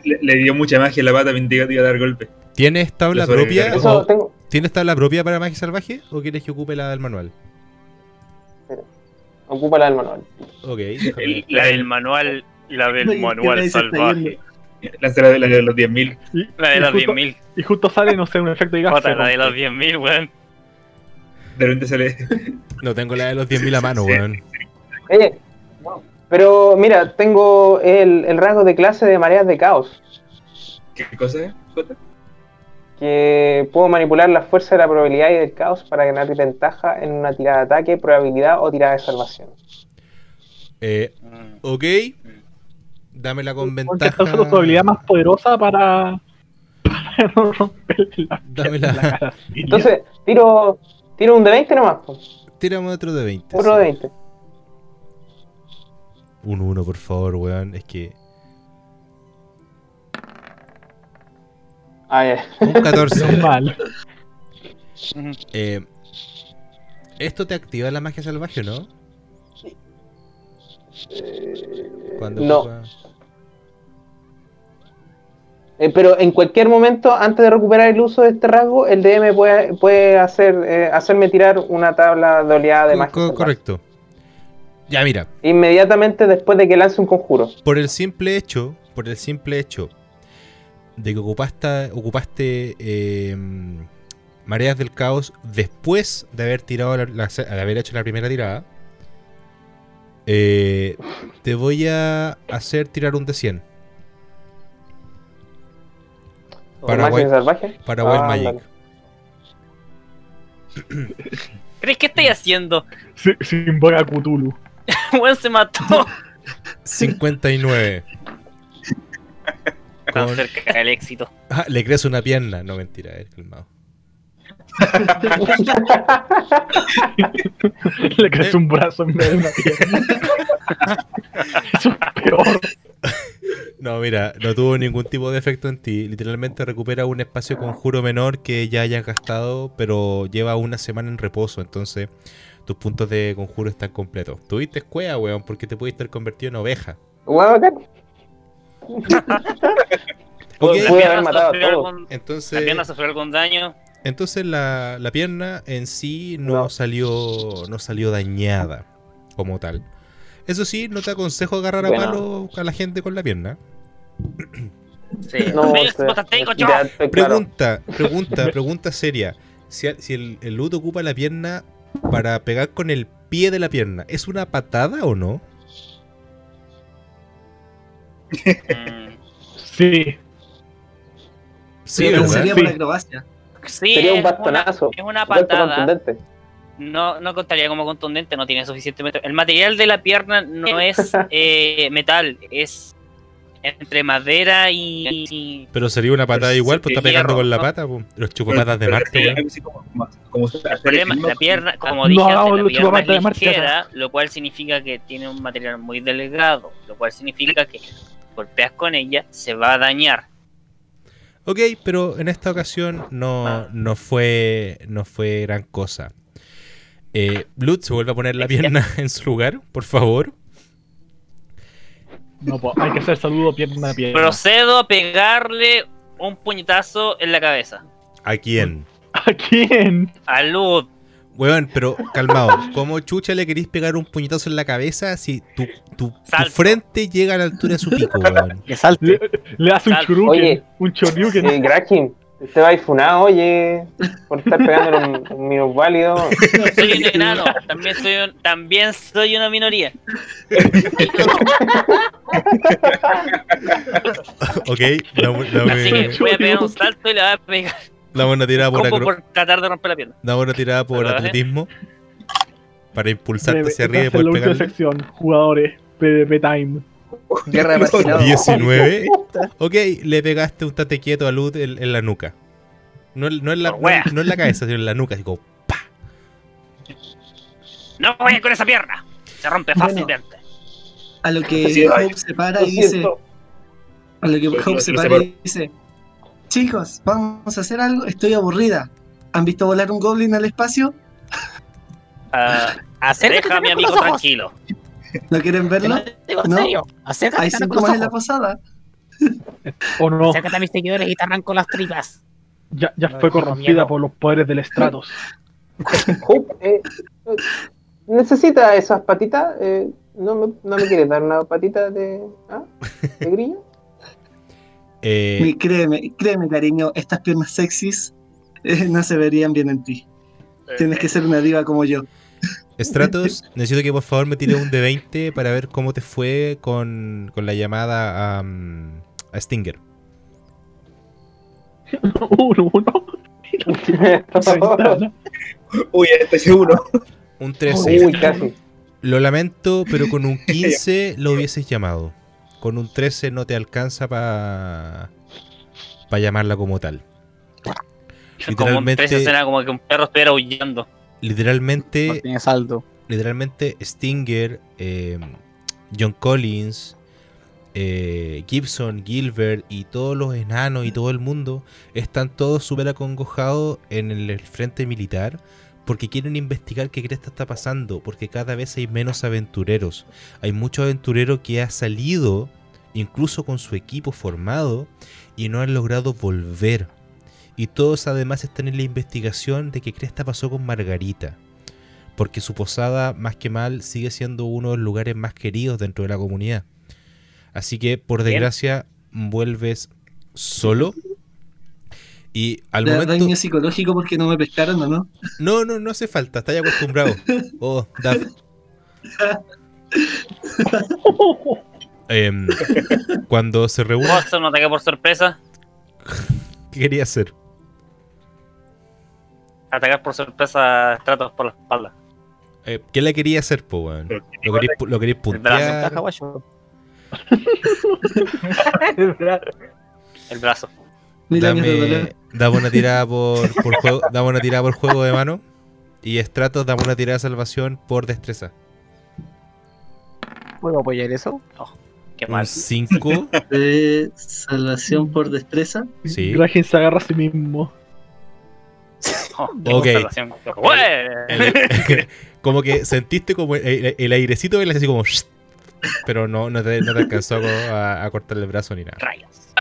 Le, le dio mucha magia a la pata iba a dar golpe. ¿Tienes tabla propia? o- tengo. ¿Tienes tabla propia para magia salvaje o quieres que ocupe la del manual? Ocupa la del manual. Ok. El- la del manual, la del Oye, ¿qué manual salvaje. la de, la de los 10.000. Y, La de y los justo, 10.000. y justo sale, no sé, un efecto de gas. Jota, la de los rompe. 10.000, weón. De repente sale. No tengo la de los 10.000 a mano, Sí. weón. Pero mira, tengo el, el rasgo de clase de mareas de caos. ¿Qué cosa es, Jota? Que puedo manipular la fuerza de la probabilidad y del caos para ganar ventaja en una tirada de ataque, probabilidad o tirada de salvación. Eh, Mm. ok. Dámela con Porque ventaja. esta es la probabilidad más poderosa para. para no romper la, Dámela. la cara. Entonces, tiro, tiro un de 20 nomás. pues. Tírame otro de 20. Otro sí. de 20. Un 1, por favor, weón. Es que. Ah, ya. Un 14. Normal. Eh, ¿Esto te activa la magia salvaje o no? Cuando no. ocupa- Eh, pero en cualquier momento, antes de recuperar el uso de este rasgo, el DM puede, puede hacer, eh, hacerme tirar una tabla de oleada de magia. co- correcto. Ya, mira. Inmediatamente después de que lance un conjuro. Por el simple hecho, por el simple hecho de que ocupaste, ocupaste eh, mareas del caos después de haber tirado la- la- de haber hecho la primera tirada, eh, te voy a hacer tirar un de 100 Para Wild- salvaje. para Ah, Magic. ¿Crees que estoy haciendo? Invoca a Cthulhu. Weón se mató. 59. Tan Con- cerca del éxito. Ah, le crece una pierna. No, mentira, es calmado. Le crece un brazo en vez de una pierna. Eso es peor. No, mira, no tuvo ningún tipo de efecto en ti. Literalmente recupera un espacio conjuro menor que ya hayas gastado, pero lleva una semana en reposo. Entonces, tus puntos de conjuro están completos. Tuviste escuela, weón, porque te pudiste haber convertido en oveja. Pude haber matado a todos. algún- la entonces, pierna sufrió algún daño. entonces la, la pierna en sí no, No. salió no salió dañada como tal. Eso sí, no te aconsejo agarrar a Bueno. palo a la gente con la pierna. Sí. No, claro. Pregunta, pregunta, pregunta seria. Si, si el, el ocupa la pierna para pegar con el pie de la pierna, ¿es una patada o no? Sí. Sí, sería Sí. por acrobacia. Sí, Sería un es una-. Es una patada. No, no contaría como contundente, no tiene suficientemente. El material de la pierna no es eh, metal, es entre madera y. y- Pero sería una patada igual, sí, pues está pegando hierro, con la ¿no? pata, pues. Los chupapatas de Pero Marte, así como- como- El problema, la pierna, como No dije hagamos la pierna es ligera, lo cual significa que tiene un material muy delgado, lo cual significa que golpeas con ella, se va a dañar. Ok, pero en esta ocasión no, no fue no fue gran cosa. Eh, Blood se vuelve a poner la pierna en su lugar, por favor. No, pues hay que hacer saludo pierna a pierna. Procedo a pegarle un puñetazo en la cabeza. ¿A quién? ¿A quién? A Lud. Weón, pero calmado. ¿Cómo chucha le queréis pegar un puñetazo en la cabeza si tu, tu, tu frente llega a la altura de su pico, weón? Que salte. Le, le hace un Oye. un choryuken. Eh, te va funado, oye, por estar pegando un, un minusválido. Soy un enano, también soy, un- también soy una minoría. Ok, dame, dame- Así que voy a pegar un salto y le voy a pegar dame una tirada por, acro- por tratar de romper la pierna. dame una tirada por Pero, ¿eh? atletismo. Para impulsarte hacia arriba y poder última pegarle. sección. Jugadores. PvP Time. Guerra de marginados. 19. Ok, le pegaste un tate quieto a Lud en, en la nuca. No, no en la, wea. no, no en la cabeza, sino en la nuca. Así como, ¡pa! No voy con esa pierna. Se rompe Bueno. fácilmente. A lo que Sí. Hope se para y dice. A lo que Lo- Hope se para y dice. Chicos, vamos a hacer algo. Estoy aburrida. ¿Han visto volar un goblin al espacio? Ah, deja a mi amigo tranquilo. ¿No quieren verlo? lo digo en ¿No? serio. Acércate Hay en la posada. O no, Acércate a mis seguidores y te arranco las tripas. ya, ya No, fue corrompida miedo. por los poderes del Stratos. Hope, eh, eh, ¿Necesita esas patitas? Eh, ¿no, me, ¿No me quieres dar una patita de, ah, de grillo? Eh, créeme, créeme, cariño, estas piernas sexys eh, no se verían bien en ti. Tienes que ser una diva como yo. Stratos, necesito que por favor me tire un de 20 para ver cómo te fue con, con la llamada a, mm, a Stinger. uno, uno. Uy, estoy seguro. Un 13. Uy, casi. Lo lamento, pero con un 15 lo hubieses llamado. Con un 13 no te alcanza para para llamarla como tal. Como un Literalmente- 13 escena como que un perro estuviera No Literalmente, tiene saldo. literalmente Stinger, eh, John Collins, eh, Gibson, Gilbert y todos los enanos y todo el mundo están todos súper acongojados en el frente militar porque quieren investigar qué cresta está pasando, porque cada vez hay menos aventureros. Hay muchos aventureros que han salido, incluso con su equipo formado, y no han logrado volver. Y todos además están en la investigación de qué cresta pasó con Margarita. Porque su posada, más que mal, sigue siendo uno de los lugares más queridos dentro de la comunidad. Así que, por Bien. desgracia, vuelves solo. Y al ¿Le da momento... daño psicológico porque no me pescaron o no? No, no, no hace falta, estás acostumbrado. Oh, Dav. Em, cuando se reúne, ¿Puedo hacer un ataque por sorpresa? ¿qué quería hacer? Atacar por sorpresa a Stratos por la espalda. Eh, ¿Qué le quería hacer, po, weón? ¿Lo queréis, pu- lo queréis El brazo. puntear? El brazo. De dolor. Dame, dame una tirada por, por juego, dame una tirada por juego de mano. Y Stratos, dame una tirada de salvación por destreza. ¿Puedo apoyar eso? Qué Un mal. 5. De salvación por destreza. Sí. Se agarra a sí mismo. Oh. El- como que sentiste como el, el airecito y le así como. Pero no, no, te, no te alcanzó a, a cortarle el brazo ni nada. Rayos.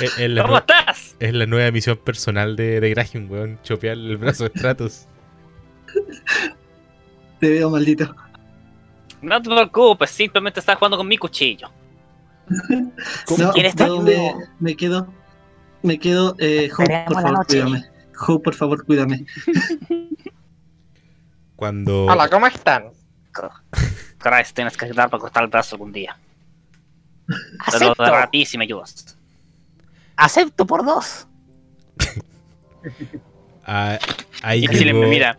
Es, ¿Cómo estás? es la nueva misión personal de, de Graham, weón. Chopear el brazo de Stratos. Te veo maldito. No te preocupes, simplemente estás jugando con mi cuchillo. no, yo me, me, quedo. Me quedo. Eh, Hope, por favor, cuídame. Hope, por favor, cuídame. Cuando. Hola, ¿cómo están? Christ, tienes que ayudar para cortar el brazo algún día. Acepto. Te lo a ti si me ayudas. Acepto por dos. ah, ahí llegó, mira.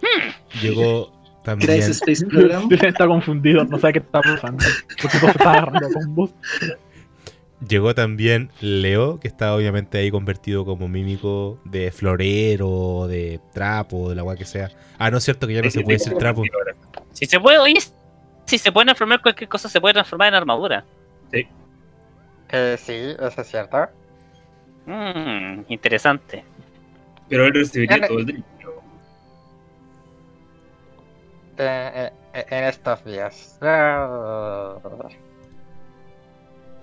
llegó también. Space Program. está confundido, no sabe qué está pasando. Porque todo está agarrando con bus. Llegó también Leo, que está obviamente ahí convertido como mímico de florero, de trapo, de la agua que sea. Ah, no es cierto que ya no se puede decir trapo. Si se puede, oír si se puede transformar cualquier cosa, se puede transformar en armadura. Sí. Eh, sí, eso es cierto. Mmm, interesante. Pero él recibiría todo el dinero. Eh, eh, en estos días.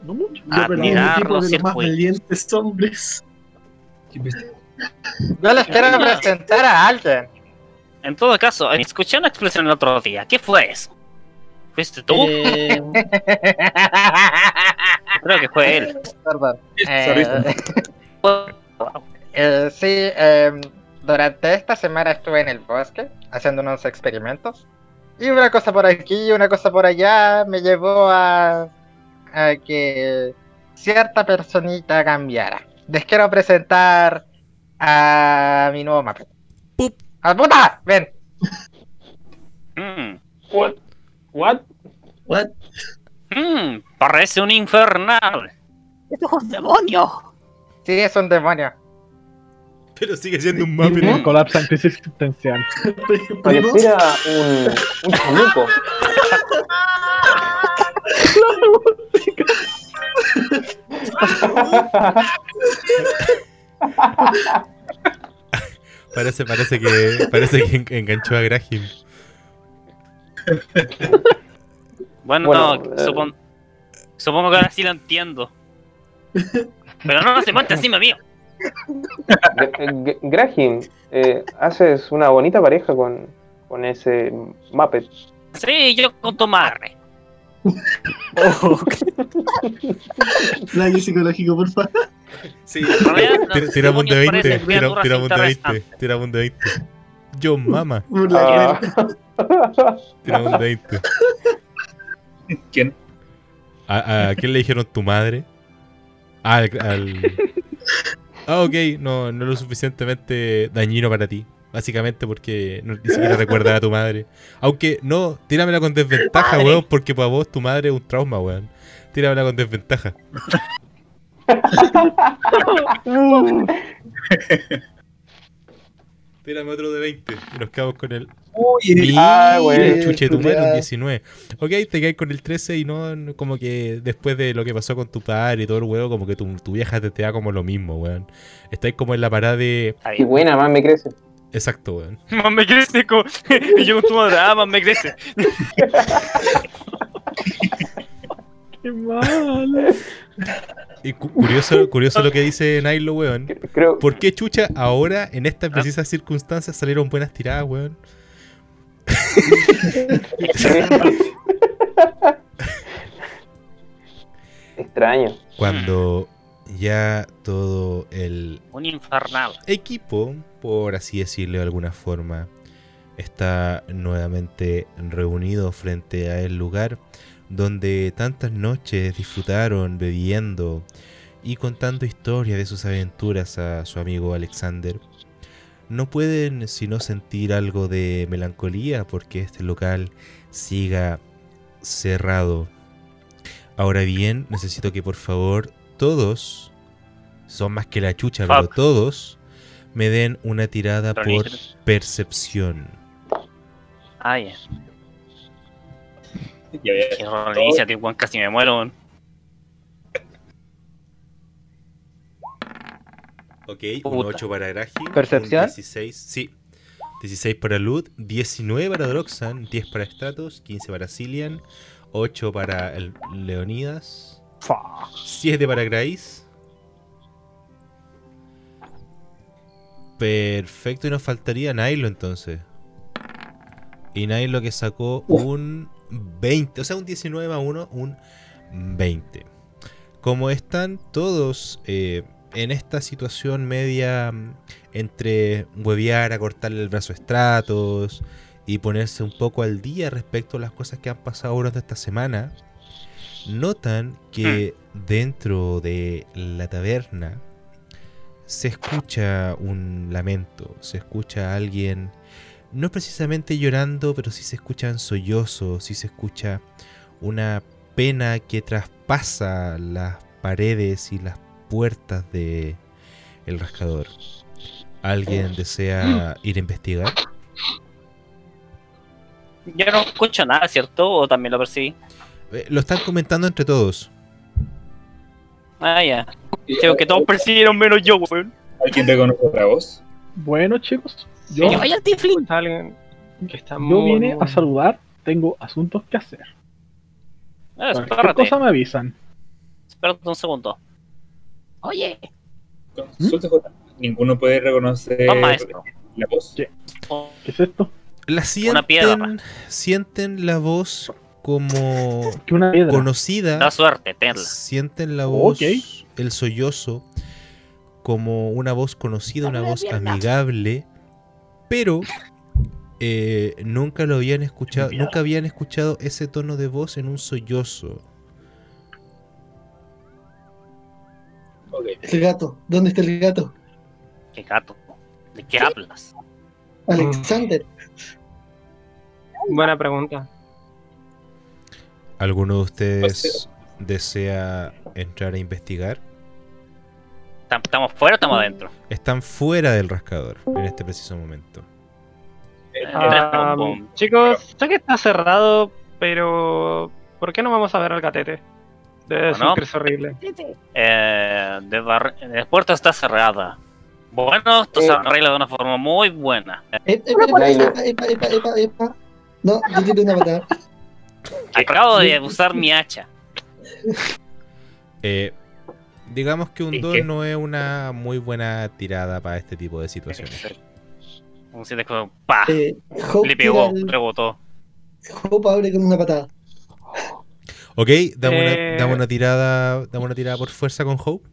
No mucho. Yo Admirar tipo de los más valientes hombres. Yo les quiero presentar a alguien. En todo caso, escuché una expresión el otro día. ¿Qué fue eso? ¿Fuiste tú? Eh... Creo que fue él. Perdón. Eh... eh, sí, eh, durante esta semana estuve en el bosque haciendo unos experimentos. Y una cosa por aquí y una cosa por allá me llevó a a que cierta personita cambiara. Les quiero presentar a mi nuevo mapa. ¡A puta! ¡Ven! Mm. What? What? What? Mm, parece un infernal. ¡Esto es un demonio! Sí, es un demonio. Pero sigue siendo un mapa. Un colapso crisis existencial. Pareciera un, un chamuco. parece, parece que parece que enganchó a Graham. Bueno, no, eh, supongo que ahora sí lo entiendo. Pero no, no se monte encima mío. Graham, eh, haces una bonita pareja con, con ese Muppet. Sí, yo con tu madre. Oh, Daño psicológico, por favor. Sí, tiramos un de 20. Tiramos un de 20. Tiramos un de 20. Yo, mama. Ah. Tiramos un de 20. ¿Quién? ¿A, ¿A, quién le dijeron tu madre? Ah, al, al... Ah, ok, no, no lo suficientemente dañino para ti. Básicamente porque no, ni siquiera recuerdas a tu madre. Aunque no, tíramela con desventaja, weón, porque para vos tu madre es un trauma, weón. Tíramela con desventaja. Tírame otro de 20 y nos quedamos con el. Uy, ah, güey. Chuche, tu madre un 19. Ok, te caes con el 13 y no, como que después de lo que pasó con tu padre y todo el huevo, como que tu, tu vieja te, te da como lo mismo, weón. Estáis como en la parada de. Qué buena, más me crece. Exacto, weón. Más me crece, como... y yo con tu madre, ah, más me crece. Qué mal. Y curioso, curioso lo que dice Nailo, weón. ¿Por qué chucha ahora, en estas precisas circunstancias, salieron buenas tiradas, weón? Extraño. Cuando ya todo el Un infernal. equipo, por así decirlo de alguna forma, está nuevamente reunido frente a el lugar donde tantas noches disfrutaron bebiendo y contando historias de sus aventuras a su amigo Alexander. No pueden sino sentir algo de melancolía porque este local siga cerrado. Ahora bien, necesito que por favor todos, son más que la chucha, pero todos, me den una tirada por percepción. Ah, ya. Qué inicia, tío, casi me muero. Ok, un 8 para Graji. ¿Percepción? 16, sí. 16 para Lud, 19 para Droxan, 10 para Stratos, 15 para Cillian, 8 para el Leonidas, 7 para Grace. Perfecto, y nos faltaría Nailo entonces. Y Nailo que sacó un 20, o sea, un 19 a 1, un 20. como están todos eh, en esta situación media mm, entre huevear a cortarle el brazo a estratos y ponerse un poco al día respecto a las cosas que han pasado durante esta semana, notan que dentro de la taberna se escucha un lamento, se escucha a alguien no precisamente llorando, pero sí se escuchan sollozos, sí se escucha una pena que traspasa las paredes y las puertas de el rascador. ¿Alguien desea ir a investigar? Yo no escucho nada, ¿cierto? ¿O también lo percibí? Eh, lo están comentando entre todos. Ah, ya. Creo que todos percibieron menos yo, weón. ¿Alguien reconoce la voz? Bueno, chicos, yo, vaya Tiflin. Alguien que está yo muy, vine a saludar. Tengo asuntos que hacer. Ah, Cualquier espérate. cosa me avisan. Espérate un segundo. Oye. Ninguno puede reconocer la voz. ¿Qué? ¿Qué es esto? La Una piedra. sienten la voz como Que una piedra. conocida. Da suerte, tenla. Sienten la voz, el sollozo, como una voz conocida, una voz pierna. amigable, pero eh, nunca lo habían escuchado, nunca habían escuchado ese tono de voz en un sollozo. El gato. ¿Dónde está el gato? ¿Qué gato? ¿De qué hablas? Alexander. Buena pregunta. ¿Alguno de ustedes desea entrar a investigar? ¿Tam- ¿Estamos fuera o estamos adentro? Están fuera del rascador en este preciso momento. Pum. chicos, sé que está cerrado, pero ¿por qué no vamos a ver al gatete? Debe Bueno. sentirse horrible. Eh, de bar- la puerta está cerrada. Bueno, esto se Eh. arregla de una forma muy buena. Eh, epa, epa, Nailo. epa, epa, epa, epa, epa. No, yo quiero una patada. Acabo de usar mi hacha. Eh, digamos que un ¿Y 2 qué? no es una muy buena tirada para este tipo de situaciones. Un siete como ¡pa! Eh, Hope, Le pegó, el- rebotó. Hope abre con una patada. Ok, dame, Eh. una, dame una tirada. Dame una tirada por fuerza con Hope.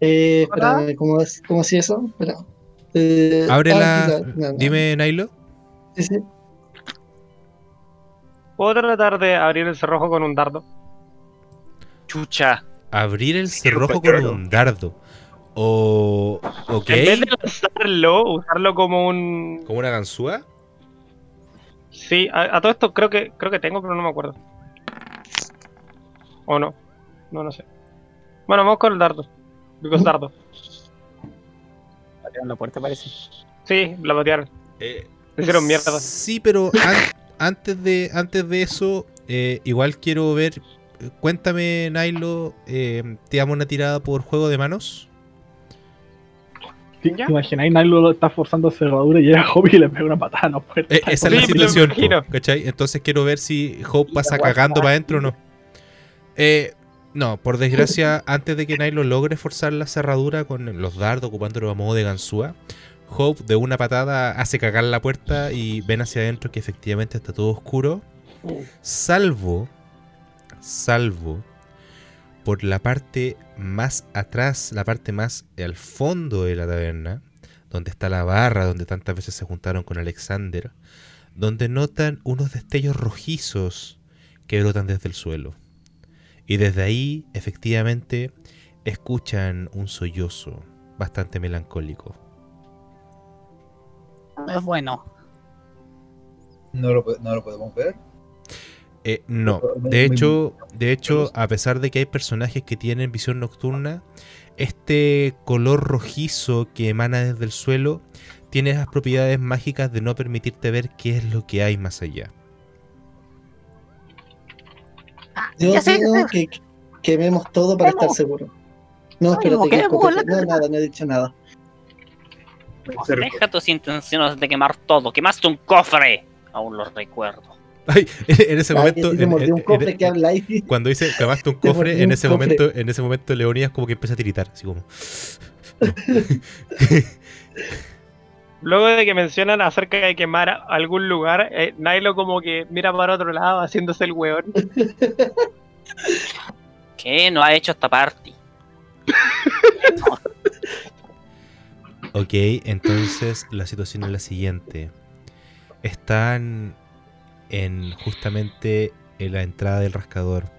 Eh, espérame, ¿cómo, es- ¿cómo hacía eso? Espera. Eh, Abre ah, la. quizá- no, no. Dime, Nailo. Sí, sí. ¿Puedo tratar de abrir el cerrojo con un dardo? Chucha. Abrir el Sí, cerrojo con un dardo. O. Ok. En vez de lanzarlo, usarlo como un... Como una ganzúa. Sí, a, a todo esto creo que creo que tengo, pero no me acuerdo. ¿O no? No, no sé. Bueno, vamos con el dardo. Because dardo. patearon la puerta parece. Sí, la patearon. Eh, hicieron mierda. Sí, pero antes, de, antes de eso, eh, igual quiero ver. Cuéntame, Nailo. eh, ¿Te damos una tirada por juego de manos? ¿Te imagináis? Nailo lo está forzando cerradura y llega Hobby y le pega una patada a la puerta. Eh, esa es la situación. ¿cachai? Entonces quiero ver si Hope pasa cagando para adentro o no. Eh, no, por desgracia, antes de que Nailo logre forzar la cerradura con los dardos, ocupándolo a modo de ganzúa, Hope de una patada hace cagar la puerta y ven hacia adentro que efectivamente está todo oscuro. Salvo, salvo por la parte más atrás, la parte más al fondo de la taberna, donde está la barra, donde tantas veces se juntaron con Alexander, donde notan unos destellos rojizos que brotan desde el suelo. Y desde ahí, efectivamente, escuchan un sollozo bastante melancólico. No es bueno. No lo, no lo podemos ver. Eh, no, de hecho, de hecho, a pesar de que hay personajes que tienen visión nocturna, este color rojizo que emana desde el suelo tiene las propiedades mágicas de no permitirte ver qué es lo que hay más allá. Ah, Yo ya sé. digo que quememos todo para estar seguros. No, espérate, que No, nada, no he dicho nada. Deja tus intenciones de quemar todo. Quemaste un cofre. Aún lo recuerdo. Ay, en ese momento, en- en- en- que cuando dice cavaste un cofre, en ese cofre. momento, en ese momento Leonidas como que empieza a tiritar, así como. Luego de que mencionan acerca de quemar algún lugar, eh, Nailo como que mira para otro lado haciéndose el weón. ¿Qué no ha hecho esta party? Ok, entonces la situación es la siguiente. Están en justamente en la entrada del rascador.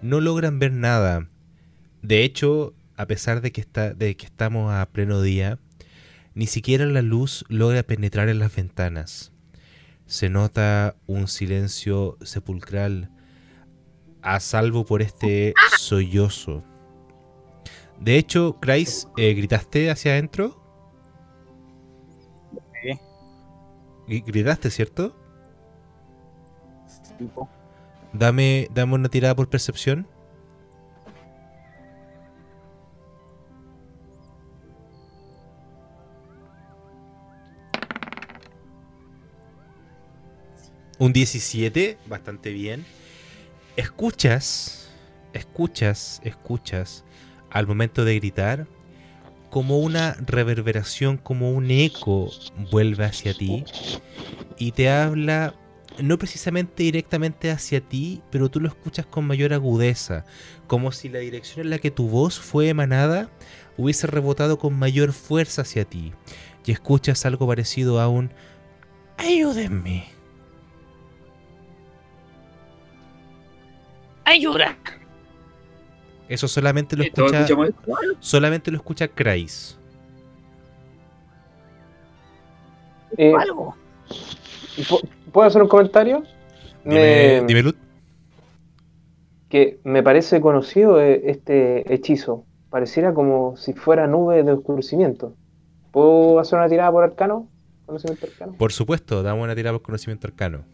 No logran ver nada. De hecho, a pesar de que, está, de que estamos a pleno día, ni siquiera la luz logra penetrar en las ventanas. Se nota un silencio sepulcral, a salvo por este sollozo. De hecho, Chris, eh, ¿gritaste hacia adentro? ¿Gritaste, cierto? Dame, dame una tirada por percepción. Un 17, bastante bien. Escuchas, escuchas, escuchas al momento de gritar como una reverberación, como un eco vuelve hacia ti y te habla no precisamente directamente hacia ti, pero tú lo escuchas con mayor agudeza, como si la dirección en la que tu voz fue emanada hubiese rebotado con mayor fuerza hacia ti. Y escuchas algo parecido a un ayúdenme. Ayuda. Eso solamente lo escucha. Solamente lo escucha Kreis. Eh, ¿Puedo hacer un comentario? Dime, dime Lut. Que me parece conocido eh, este hechizo. Pareciera como si fuera nube de oscurecimiento. ¿Puedo hacer una tirada por arcano? ¿Conocimiento arcano? Por supuesto, damos una tirada por conocimiento arcano.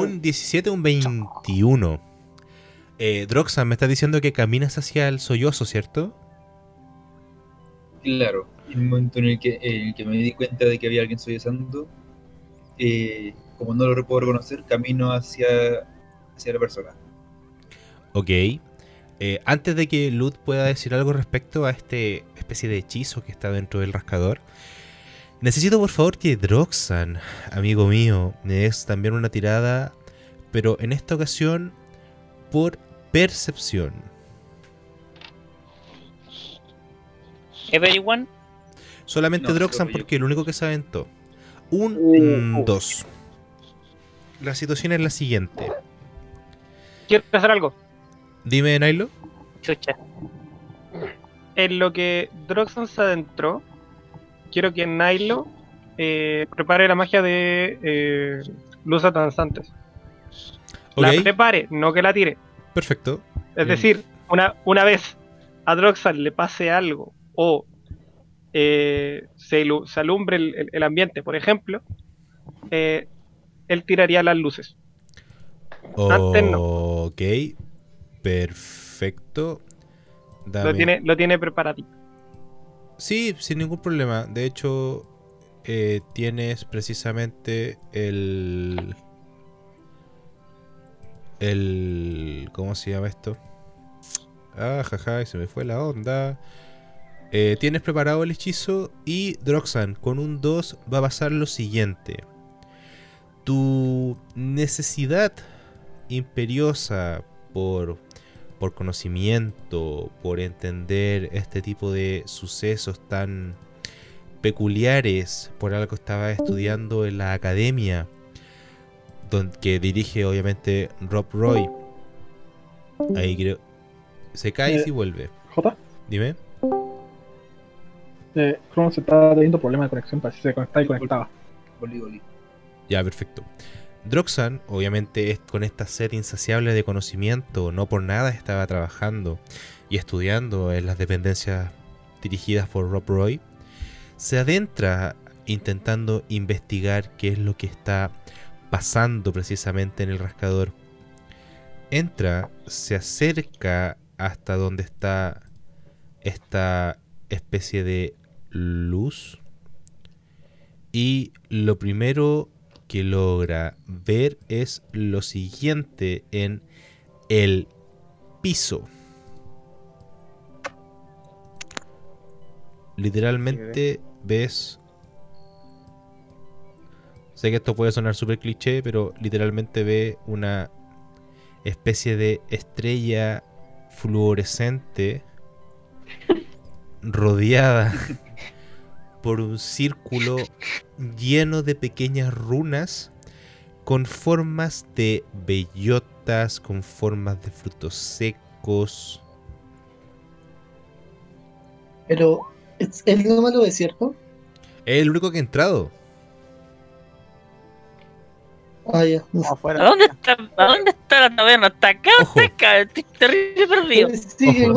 Un 17, un 21. Eh, Droxan, me estás diciendo que caminas hacia el sollozo, ¿cierto? Claro. En el momento en el que, me di cuenta de que había alguien sollozando, eh, como no lo puedo reconocer, camino hacia, hacia la persona. Ok. Eh, antes de que Lud pueda decir algo respecto a este especie de hechizo que está dentro del rascador, Necesito por favor que Droxan, amigo mío, me des también una tirada, pero en esta ocasión por percepción. ¿Everyone? Solamente Droxan porque el único que se aventó. Un 2. La situación es la siguiente. Quiero hacer algo. Dime, Nailo. Chucha. En lo que Droxan se adentró, quiero que Nailo eh, prepare la magia de eh, luz danzantes. La prepare, no que la tire. Perfecto. Es decir, una, una vez a Droxal le pase algo o eh, se, alumbre el, ambiente, por ejemplo, eh, él tiraría las luces. Antes no. Ok, perfecto. Lo tiene, lo tiene preparativo. Sí, sin ningún problema. De hecho, eh, tienes precisamente el... El... ¿Cómo se llama esto? Ah, jaja, se me fue la onda. Eh, tienes preparado el hechizo y Droxan con un 2 va a pasar lo siguiente. Tu necesidad imperiosa por por conocimiento, por entender este tipo de sucesos tan peculiares, por algo que estaba estudiando en la academia, donde, que dirige obviamente Rob Roy. Ahí creo. Se cae y eh, vuelve. J. Dime. Eh, se está teniendo problemas de conexión, para si se conectaba y conectaba. Ya, perfecto. Droxan, obviamente, con esta sed insaciable de conocimiento, no por nada estaba trabajando y estudiando en las dependencias dirigidas por Rob Roy, se adentra intentando investigar qué es lo que está pasando precisamente en el rascador. Entra, se acerca hasta donde está esta especie de luz y lo primero que logra ver es lo siguiente en el piso. Literalmente ves Sé que esto puede sonar súper cliché, pero literalmente ve una especie de estrella fluorescente rodeada por un círculo lleno de pequeñas runas con formas de bellotas, con formas de frutos secos. Pero, ¿es, ¿es lo malo de cierto? Es el único que ha entrado. Ah, ya. no. Afuera. ¿A dónde está, ¿A dónde está la taberna? ¿Está acá o está acá? Estoy terrible perdido.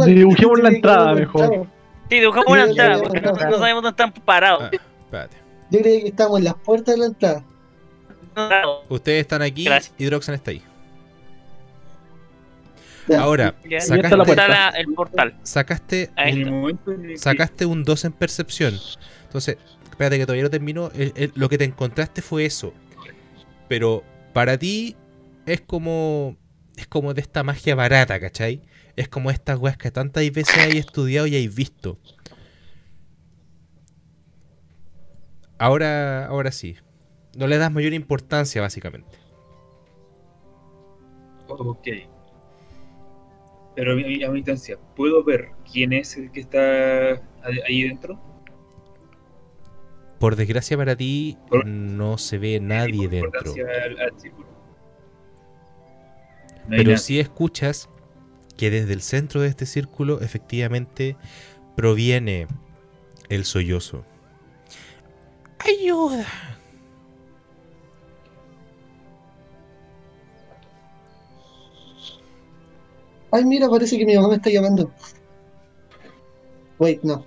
Dibujemos la entrada mejor. Sí, dibujamos una ya, entrada porque no, sabemos dónde están parados. Ah, espérate. Yo creo que estamos en las puertas de la entrada. Ustedes están aquí Gracias. y Droxan está ahí. Ya. la sacaste. Está la- el portal. sacaste, que- sacaste un 2 en percepción. Entonces, espérate que todavía no. El- el- lo que te encontraste fue eso. Pero para ti es como. Es como de esta magia barata, ¿cachai? Es como estas weas que tantas veces hay estudiado y hay visto. Ahora, ahora sí. No le das mayor importancia, básicamente. Ok. Pero a mi, a mi distancia, ¿puedo ver quién es el que está ahí- dentro? Por desgracia para ti, Por- no se ve nadie dentro. Al, al círculo. No Pero sí escuchas que desde el centro de este círculo efectivamente proviene el sollozo. ¡Ayuda! Ay, mira, parece que mi mamá me está llamando. Wait, no.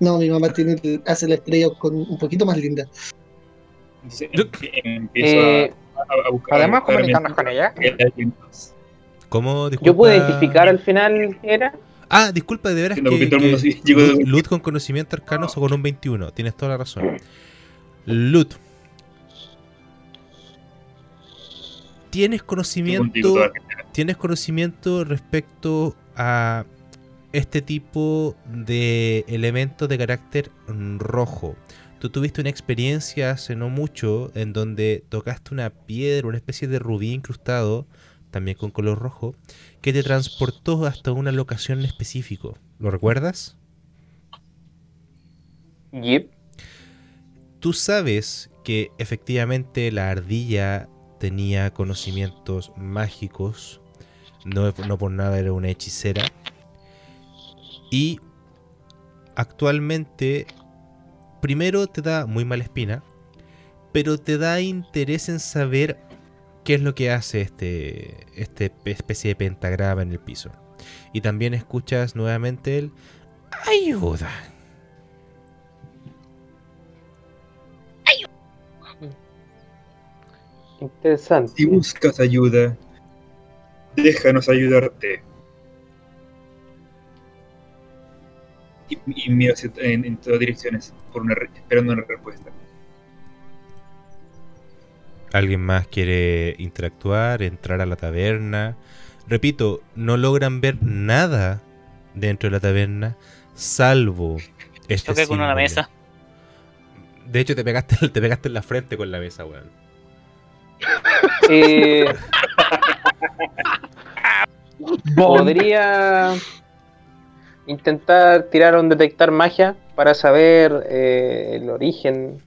No, mi mamá tiene, hace la estrella con un poquito más linda. Em- empiezo Eh, a, a- buscar. ¿Podemos comunicarnos con ella? ¿Cómo? Disculpa. Yo pude identificar al final era. Ah, disculpa, de veras que, que sí llegó de- Lut, con conocimiento arcano o con un 21. Tienes toda la razón. Lut. ¿Tienes conocimiento. ¿Tienes conocimiento respecto a este tipo de elementos de carácter rojo? Tú tuviste una experiencia hace no mucho en donde tocaste una piedra, una especie de rubí incrustado, también con color rojo, que te transportó hasta una locación en específico. ¿Lo recuerdas? Yep. Tú sabes que efectivamente la ardilla tenía conocimientos mágicos, no, no por nada era una hechicera, y actualmente primero te da muy mala espina, pero te da interés en saber qué es lo que hace este, este pe- especie de pentagrama en el piso. Y también escuchas nuevamente el ayuda. Interesante. Si buscas ayuda, déjanos ayudarte. Y, y miro en, en todas direcciones, por una esperando una respuesta. ¿Alguien más quiere interactuar, entrar a la taberna? Repito, no logran ver nada dentro de la taberna, salvo este Choqué con una mesa. De hecho, te pegaste, te pegaste en la frente con la mesa, weón. Eh, podría intentar tirar un detectar magia para saber eh, el origen.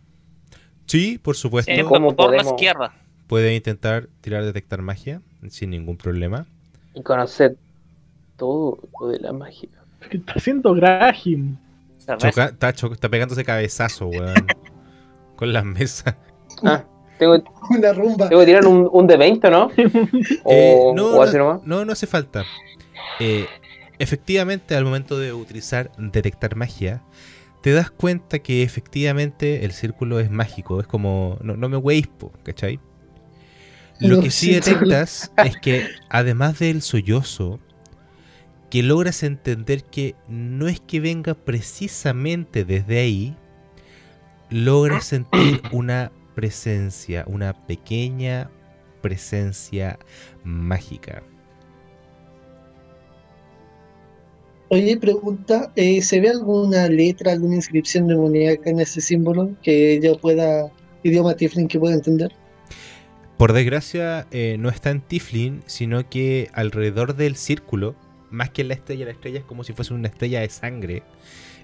Sí, por supuesto. Eh, ¿Cómo por la podemos? izquierda. Puede intentar tirar detectar magia sin ningún problema. y conocer todo lo de la magia. ¿Qué está haciendo Graham? Choca- está, cho- está pegándose cabezazo, weón. con las mesas. Ah, tengo, Una rumba. tengo que tirar un, un de 20, ¿no? O, Eh, no, o así no, nomás. no, no hace falta. Eh, efectivamente, al momento de utilizar detectar magia, te das cuenta que efectivamente el círculo es mágico. Es como, no, no me weis, ¿cachai? Lo No, que sí. detectas es que, además del sollozo, que logras entender que no es que venga precisamente desde ahí, logras sentir una presencia, una pequeña presencia mágica. Oye, pregunta, eh, ¿se ve alguna letra, alguna inscripción demoníaca en ese símbolo que yo pueda idioma Tiflin que pueda entender? Por desgracia, eh, no está en Tiflin, sino que alrededor del círculo, más que en la estrella, la estrella es como si fuese una estrella de sangre.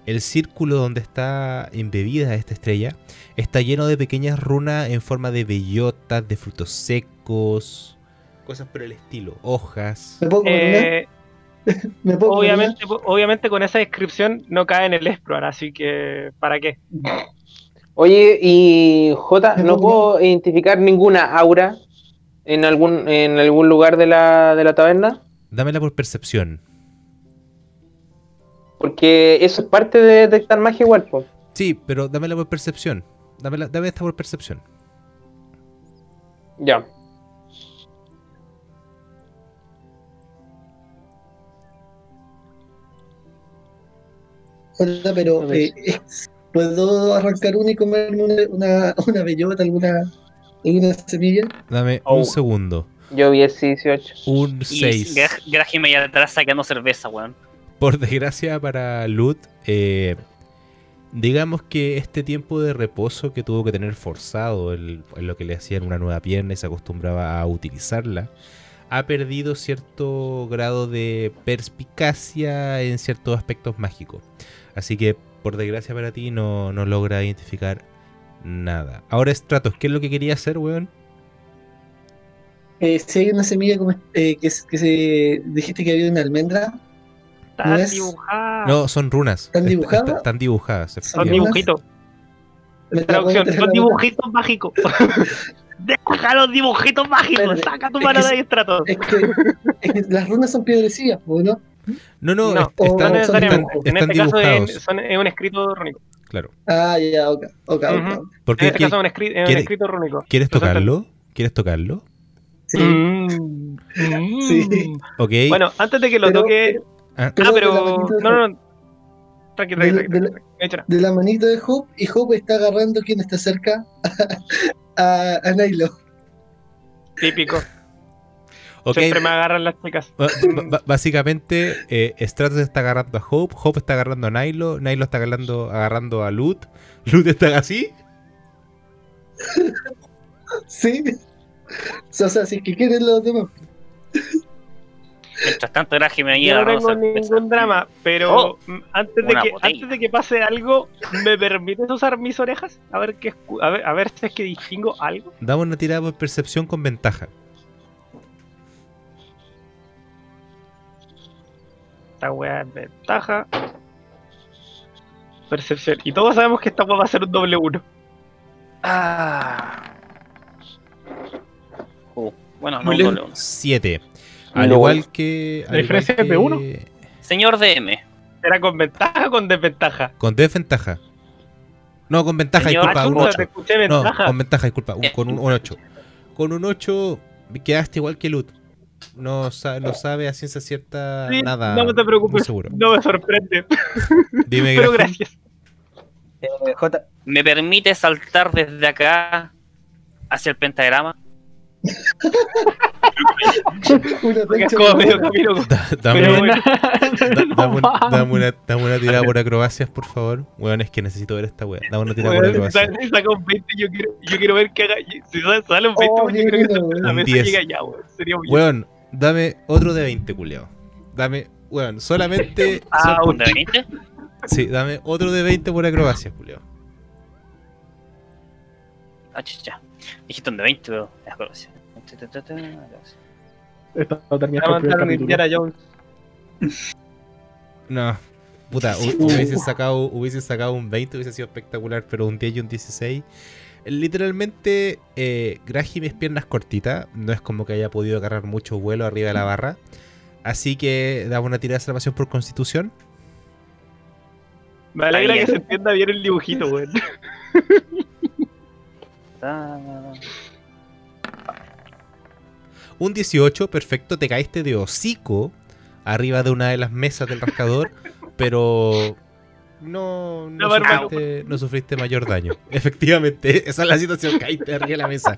El círculo donde está embebida esta estrella está lleno de pequeñas runas en forma de bellotas, de frutos secos, cosas por el estilo, hojas. ¿Me puedo Eh, ¿Me puedo obviamente, obviamente con esa descripción no cae en el Explorar, así que ¿para qué? Oye, y J, no puedo identificar ninguna aura en algún, en algún lugar de la, de la taberna. Dámela por percepción. Porque eso es parte de detectar magia igual, pues. Sí, pero dámela por percepción. Dámela, dame esta por percepción. Ya. Hola, pero eh, ¿puedo arrancar uno y comerme una, una, una bellota, alguna, alguna semilla? Dame Oh. un segundo. Yo vi el 18. Un Y 6. Gra- Grajime allá atrás sacando cerveza, weón. Por desgracia para Lut, eh, digamos que este tiempo de reposo que tuvo que tener forzado el- en lo que le hacían una nueva pierna y se acostumbraba a utilizarla, ha perdido cierto grado de perspicacia en ciertos aspectos mágicos. Así que, por desgracia para ti, no, no logra identificar nada. Ahora, Stratos, ¿qué es lo que quería hacer, weón? Eh, si hay una semilla como, eh, que, que se dijiste que había una almendra, Están No es- dibujadas. No, son runas. ¿Están Est- dibujadas? est- Están dibujadas. Son dibujitos. Traducción, son dibujitos mágicos. Deja los dibujitos mágicos. Saca tu es mano que de ahí, Stratos. Es que, es que las runas son piedrecillas, ¿o ¿no? No, no, No, están, no necesariamente. están- en están este caso dibujados. es, son- es un escrito rúnico. Claro. Ah, ya, ok, ok, ok. Ujú. ¿Por En qué este quiere- caso es un, escri- es un escrito rúnico. ¿Quieres tocarlo? ¿Quieres tocarlo? Sí. Mm, mm. Sí. Ok. Bueno, antes de que lo Pero- toque. Ah, Ah, pero de la pero. de No, no, no. Tranqui, tranqui, De- tranqui, de la- nada. de la manito de Hope y Hope está agarrando quien está cerca a, a Nilo. Típico. Ok. Siempre me agarran las chicas. Básicamente, eh, Stratos está agarrando a Hope, Hope está agarrando a Nilo, Nilo está agarrando, agarrando a Lut, Lut está así. Sí. O sea, si es que quieren los demás. Mientras tanto, Grajime ahí Yo no tengo ningún drama, pero Oh, antes, de que, botella. antes de que pase algo, ¿me permites usar mis orejas? A ver, qué, a ver, a ver si es que distingo algo. Damos una tirada por percepción con ventaja. Esta wea es ventaja. Percepción. Y todos sabemos que esta wea va a ser un doble uno. Ah. Uh, bueno, no un doble uno. 7. Al No. igual que. al ¿La diferencia es de uno? que- Señor DM, ¿Era con ventaja o con desventaja? Con desventaja. No, con ventaja, Señor, disculpa, Ah, un chuta, 8. te escuché No, con ventaja, disculpa, un- con un, 8. Con un 8 quedaste igual que Lut. No, sa- no sabe a ciencia cierta Sí, nada. no te preocupes. seguro. No me sorprende. Dime, Pero gracias. Eh, J, ¿me permite saltar desde acá hacia el pentagrama? Dame, una, tirada por acrobacias, por favor. Weón, es que necesito ver esta wea. Dame una tirada por acrobacias. saca un 20, yo quiero, yo quiero ver que haga. Si sa- sale un 20, Oh, yo quiero que la Un mesa 10. llegue allá, weón. Sería muy Weón, dame otro de 20, culiao. Dame, weón, solamente. Ah, ¿Un de 20? sí, dame otro de 20 por acrobacias, culiao. Ah, chucha. Dijiste un de 20, pero. es acrobacia. Esto lo termina Para por el primer matar a un capítulo. Indiana Jones. No. Puta, hu- hubiese sacado, hubiese sacado un 20, hubiese sido espectacular, pero un 10 y un 16. Literalmente, eh, Grahim es piernas cortitas, no es como que haya podido agarrar mucho vuelo arriba de la barra. Así que damos una tirada de salvación por constitución. Me alegra Ahí que se entienda bien el dibujito, weón. Un 18, perfecto, te caíste de hocico arriba de una de las mesas del rascador, pero no, no, sufriste, no sufriste mayor daño. Efectivamente, esa es la situación, caíste arriba de la mesa.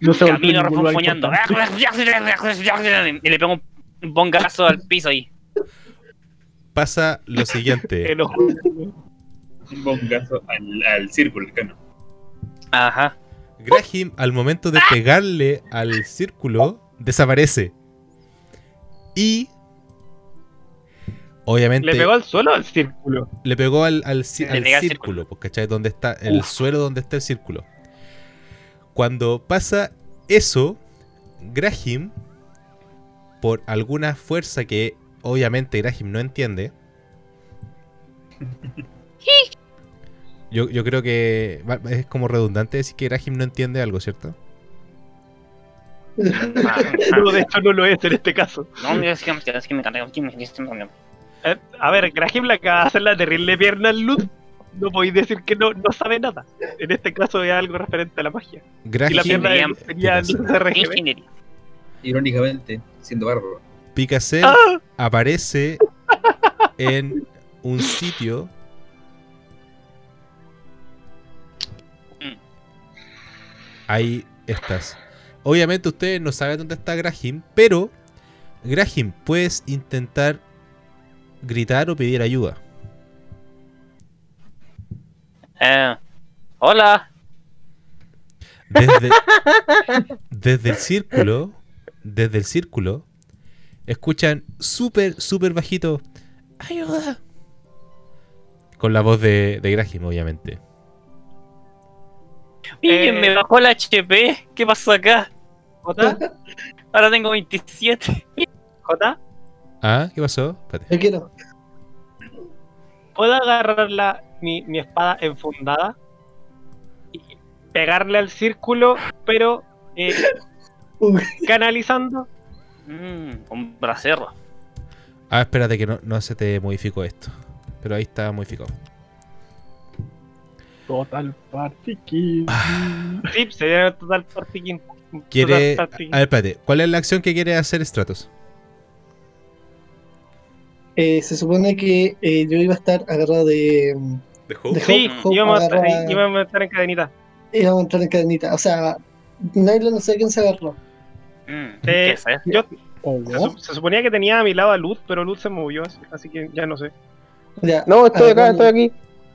No se volvió Camino refunfuñando. Y le pego un bongazo al piso ahí. Pasa lo siguiente. Un bongazo al, al círculo, el cano. Ajá. Graham, al momento de pegarle al círculo, desaparece. Y. Obviamente. ¿Le pegó al suelo o al círculo? Le pegó al, al círculo, pues, ¿cachai? Donde está el suelo donde está el círculo. Cuando pasa eso, Graham, por alguna fuerza que obviamente Graham no entiende, yo, yo creo que es como redundante decir que Graham no entiende algo, ¿cierto? No, de hecho no lo es en este caso. No, mira, es que, es que me Eh, A ver, Graham le acaba de hacer la terrible pierna al Luz. No podéis decir que no, no sabe nada. En este caso es algo referente a la magia. Graham Y la pierna de- Graham- sería ¿Qué Luz RGB. Ingeniería. Irónicamente, siendo bárbaro. Picasso ¡Ah! aparece en un sitio Ahí estás. Obviamente ustedes no saben dónde está Graham, pero Graham, puedes intentar gritar o pedir ayuda. Eh, hola. Desde, desde el círculo, desde el círculo, escuchan súper, súper bajito, ayuda. Con la voz de, de Graham, obviamente. Miren, Eh. me bajó el HP. ¿Qué pasó acá? ¿Jota? Ahora tengo 27. ¿Jota? Ah, ¿qué pasó? Espérate. Quiero. ¿Puedo agarrar la, mi, mi espada enfundada? Y pegarle al círculo, pero eh, canalizando. Mmm, un bracero. Ah, espérate que no, no se te modificó esto. Pero ahí está modificado. Total Party Kill. Sí, sería total partiquín. Quiere. Total A ver, espérate. ¿Cuál es la acción que quiere hacer Stratos? eh, se supone que eh, yo iba a estar agarrado de. ¿De Sí, Hope- Hope íbamos a, estar, agarra- íbamos a estar en cadenita. íbamos a entrar en cadenita. O sea, Nylon no sé quién se agarró. Mm, Eh, ¿Qué es eso? Yo, Oh, se, su- se suponía que tenía a mi lado a Luz, pero Luz se movió, así- así que ya no sé. Ya, No, estoy acá, estoy aquí.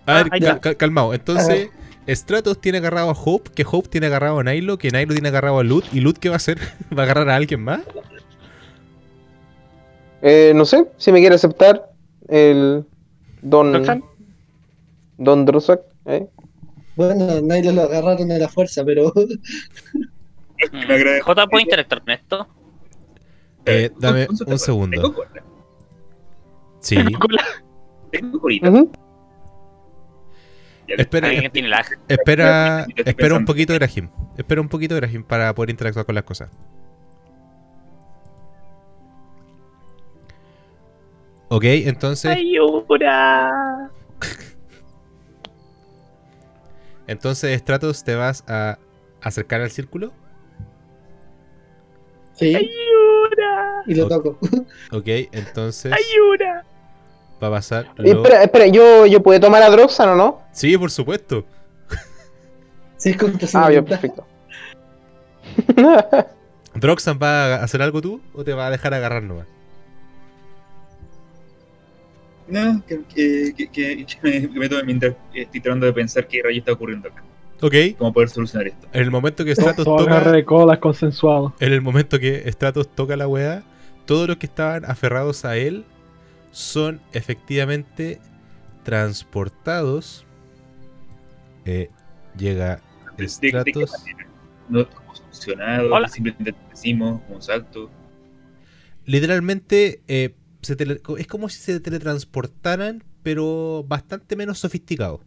A ver, Ah, cal- calmado. Entonces, Stratos tiene agarrado a Hope, que Hope tiene agarrado a Nilo, que Nilo tiene agarrado a Lut. ¿Y Lut qué va a hacer? ¿Va a agarrar a alguien más? Eh, no sé si me quiere aceptar el Don. Don Drosak. ¿eh? Bueno, Nylon lo agarraron a la fuerza, pero. Me J, ¿puedo interactuar con esto? Eh, dame Consulta, un segundo. Sí. ¿Tengo. Ya, Espera, ¿Alguien tiene lag? espera, un poquito, Graham. Espera un poquito, Graham, para poder interactuar con las cosas. Ok, entonces, ¡Ayura! entonces Stratos te vas a acercar al círculo. Sí, ¡Ayura! y lo toco. Ok, entonces ¡Ayura! va a pasar. Eh, lo- Espera, espera, ¿yo, ¿yo puedo tomar a Droxan o no? Sí, por supuesto. Sí, es contra Ah, bien, perfecto. ¿Droxan va a hacer algo tú o te va a dejar agarrar nomás? No, que, que, que, que- que me, me tome mientras estoy tratando de pensar qué rayo está ocurriendo acá. Ok, Cómo poder solucionar esto. en el momento que Stratos todo toca. agarre de colas consensuado. En el momento que Stratos toca la weá, todos los que estaban aferrados a él son efectivamente transportados. Eh, llega ¿De, de- de qué Stratos. ¿No como solucionado? Hola. Simplemente decimos como un salto. Literalmente eh, se tele- es como si se teletransportaran, pero bastante menos sofisticado.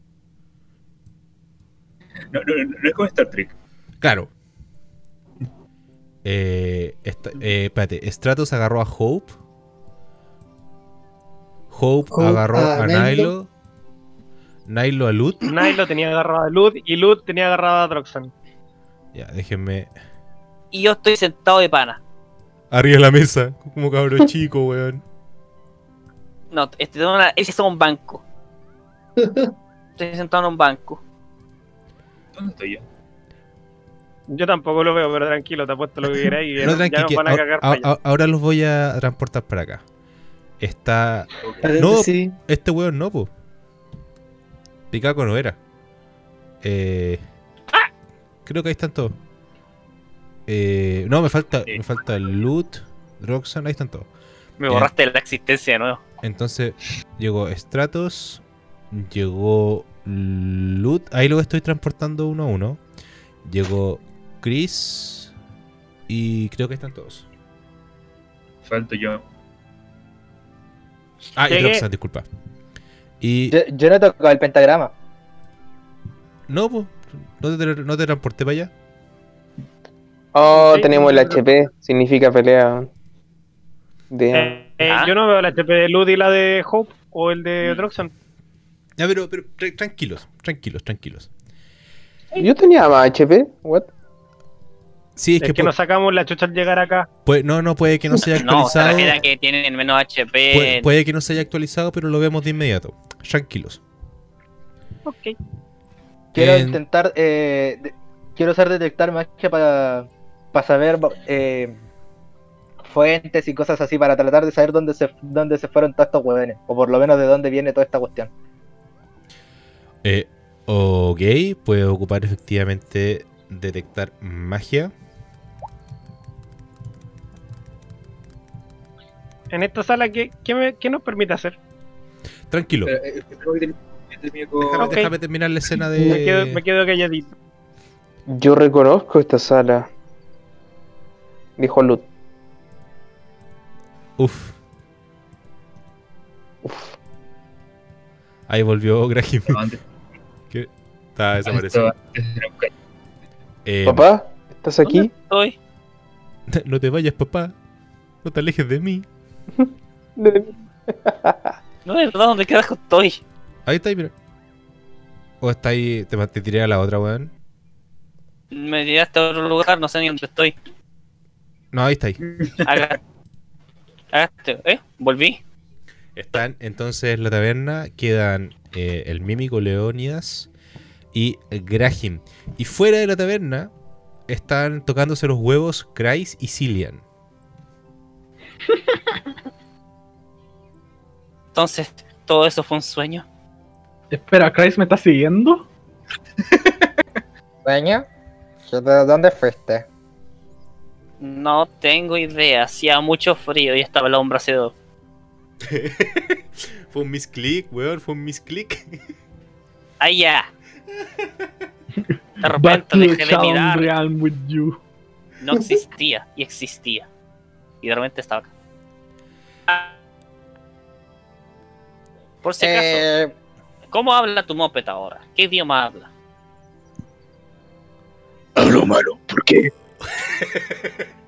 No, no, no, no es como Star Trek. Claro. Eh, esta- eh, espérate, Stratos agarró a Hope. Hope, Hope agarró a a Nilo. Nilo. A Lut. Nilo tenía agarrado a Luz y Luz tenía agarrado a Droxan. Ya, déjenme. Y yo estoy sentado de pana. Arriba de la mesa, como cabro chico, weón. No, este es una- ese es un banco. Estoy sentado en un banco. ¿Dónde estoy yo? Yo tampoco lo veo, pero tranquilo, te apuesto lo que queráis. y No, ya tranqui, nos van a cagar ahora- para allá. ahora los voy a transportar para acá. Está. No. sí. Este weón no, po. Picaco no era. Eh, creo que ahí están todos. Eh, no, me falta, me falta el Loot, Roxanne, ahí están todos. Me borraste la existencia de nuevo. Entonces llegó Stratos, llegó Loot, ahí lo estoy transportando uno a uno. Llegó Chris y creo que están todos. Falto yo. Ah, y. Roxanne, disculpa. Y Yo, yo no he tocado el pentagrama. no, pues, no te, no te transporté para allá. Oh, Sí, tenemos el no, HP, significa pelea. De... Eh, eh, Ah. Yo no veo la HP de Lud y la de Hope o el de Droxan. Ya, pero, pero tra- tranquilos, tranquilos, tranquilos. Yo tenía más HP, what? Sí, es, Es, que, que nos sacamos la chucha al llegar acá. puede- no, no puede que no se haya No, se actualizado. a que tienen menos HP. puede, puede que no se haya actualizado, pero lo vemos de inmediato. Tranquilos. Ok. Quiero En- intentar, eh, de- quiero usar detectar magia para, para saber eh, fuentes y cosas así, para tratar de saber dónde se, dónde se fueron todos estos hueones, o por lo menos de dónde viene toda esta cuestión. Eh, ok, puede ocupar efectivamente detectar magia. En esta sala, ¿qué, qué, me- qué nos permite hacer? Tranquilo. Pero, eh, termine- termine con- Déjame, terminar la escena Me quedo, de. me quedo calladito. Yo reconozco esta sala, dijo Lut. Uf. Ahí volvió antes- que está desaparecido. Eh, Papá, ¿estás aquí? Estoy. No te vayas, papá. No te alejes de mí. No, de verdad, ¿dónde carajo estoy? Ahí está, ahí, mira. O está ahí, te, te tiré a la otra, weón. Me tiraste a otro lugar, no sé ni dónde estoy. No, ahí está ahí. Hágate, ¿eh? Volví. Están entonces en la taberna, quedan eh, el mímico Leonidas y Grahim. Y fuera de la taberna están tocándose los huevos Kreis y Cillian. Entonces, todo eso fue un sueño. Espera, ¿Christ me está siguiendo? ¿Sueño? ¿De dónde fuiste? No tengo idea. Hacía mucho frío y estaba el hombre hacedor. fue un misclick, weón, fue un misclick. ¡Ay, ya! De repente dejé de mirar. with you. No existía y existía. Y de repente estaba acá. Por si acaso, Eh, ¿cómo habla tu moped ahora? ¿Qué idioma habla? Hablo malo, ¿por qué?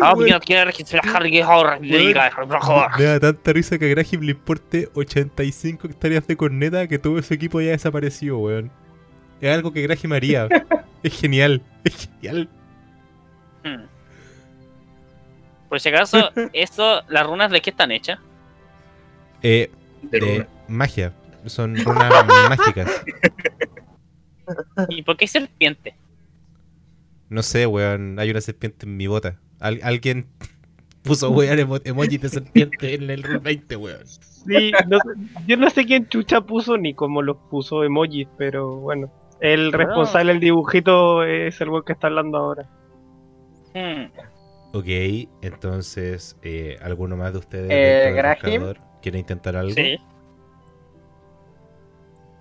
Ah, mira, quiere registrar que ahora le diga, Me da tanta risa que a Graham le importe 85 hectáreas de corneta que todo ese equipo ya desapareció, weón. Es algo que Graham haría. es genial, es genial. Hmm. Por si acaso, eso, ¿las runas de qué están hechas? Eh, de magia. Son runas mágicas. ¿Y por qué serpiente? No sé, weón. Hay una serpiente en mi bota. Al- alguien puso weón emo emojis de serpiente en el Rule 20, weón. Sí, no yo no sé quién chucha puso ni cómo los puso emojis, pero bueno. El responsable del dibujito es el weón que está hablando ahora. Hmm. Ok, entonces, eh, ¿alguno más de ustedes Eh, Graham. Quiere intentar algo? Sí.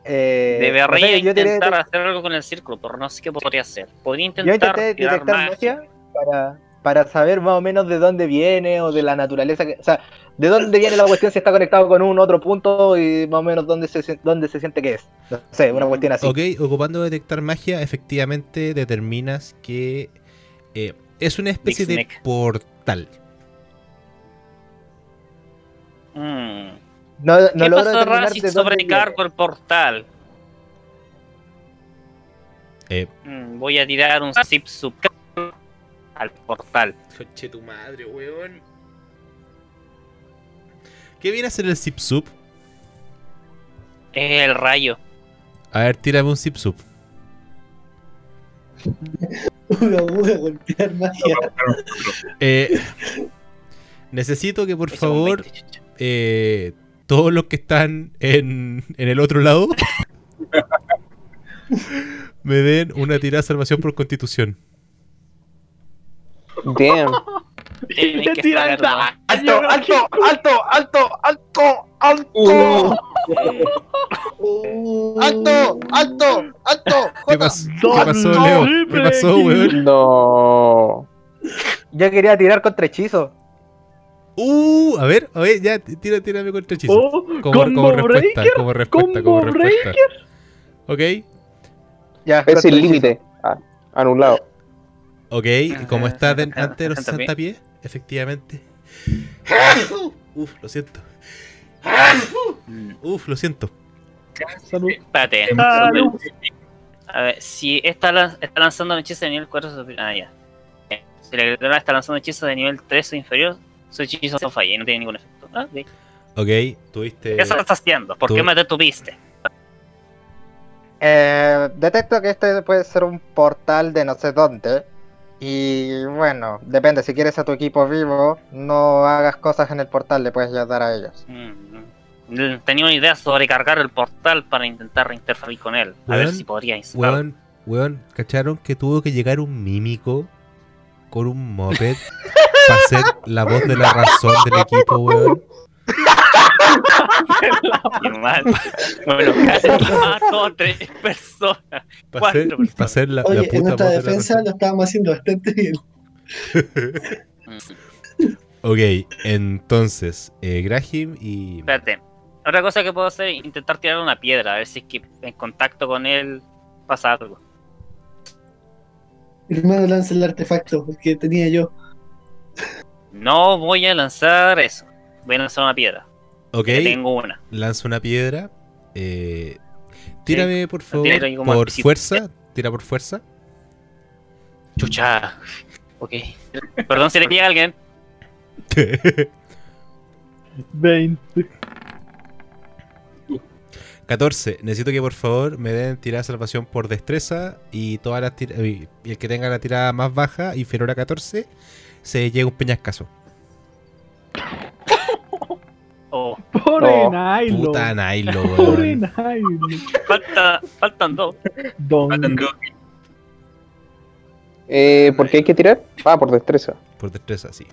Eh, Debería yo intentar hacer algo con el círculo, pero no sé qué podría hacer. Podría Yo intentar intenté tirar detectar magia. magia para, para saber más o menos de dónde viene o de la naturaleza, que, o sea, de dónde viene la cuestión si está conectado con un otro punto y más o menos dónde se, dónde se siente que es. No sé, una cuestión así. Ok, ocupando detectar magia, efectivamente determinas que eh, es una especie de portal. Hmm. No, no ¿Qué logro de dónde sobrecargo el portal? Eh, Hmm, voy a tirar un zip sub al portal. Coche tu madre, weón. ¿Qué viene a ser el zip sub? Es el rayo. A ver, tírame un zip sub. Uga, uga, golpear magia. Eh, necesito que por favor 20, chucha. Eh, todos los que están en, en el otro lado me den una tirada de salvación por constitución. Damn. Que saberlo. ¡Alto, alto, alto, alto, alto, alto! Uh. ¡Alto, alto, alto! ¿Qué, Jota. pas- ¿Qué pasó, Leo? ¿Qué pasó, weón? No. Yo quería tirar contra hechizo. Uh, a ver, a ver, ya, tira, tírame contra hechizo. Oh, como, combo como respuesta, breaker, como respuesta, combo como respuesta. Ok, Ya, Es el límite. Ah, anulado. ok, y como está de- antes de los 60 60 pies, efectivamente. Uf, lo siento. Mm, Uf, lo siento. Salud. Espérate. Salud. A ver, si está, lan- está lanzando un hechizo de nivel 4 superior. Ah, ya. Si la criatura está lanzando un hechizo de nivel 3 o inferior, su hechizo no falla y no tiene ningún efecto. Ah, ok. Ok, tuviste. ¿Qué estás haciendo? ¿Por qué me detuviste? Eh, detecto que este puede ser un portal de no sé dónde. Y bueno, depende, si quieres a tu equipo vivo, no hagas cosas en el portal, le puedes ayudar a ellos. Mm, Tenía una idea sobre cargar el portal para intentar reinterferir con él. A ver si podría instalar. Weón, weón, ¿cacharon que tuvo que llegar un mímico con un moped para ser la voz de la razón del equipo, weón? Bueno, casi mató a tres personas. Para ser, Cuatro personas. pa' ser la, la Oye, en puta nuestra voz de la defensa razón. lo estábamos haciendo bastante bien. Ok, entonces, eh, Graham y. Espérate. Otra cosa que puedo hacer es intentar tirar una piedra, a ver si es que en contacto con él pasa algo. Hermano, lanza el artefacto el que tenía yo. No voy a lanzar eso. Voy a lanzar una piedra. Ok, Tengo una. lanza una piedra. Eh, tírame, por favor, por fuerza. Tira por fuerza. Chucha. Ok. Perdón si le pilla a alguien. 20. 14. Necesito que por favor me den tirada de salvación por destreza y todas las tira- y el que tenga la tirada más baja, inferior a 14, se llega un peñascaso. Oh, Pobre No, Nilo. Puta Nailo, Pobre weón. Nilo. falta, faltan dos. Don. Dos. Eh, ¿Por qué hay que tirar? Ah, por destreza. Por destreza, sí.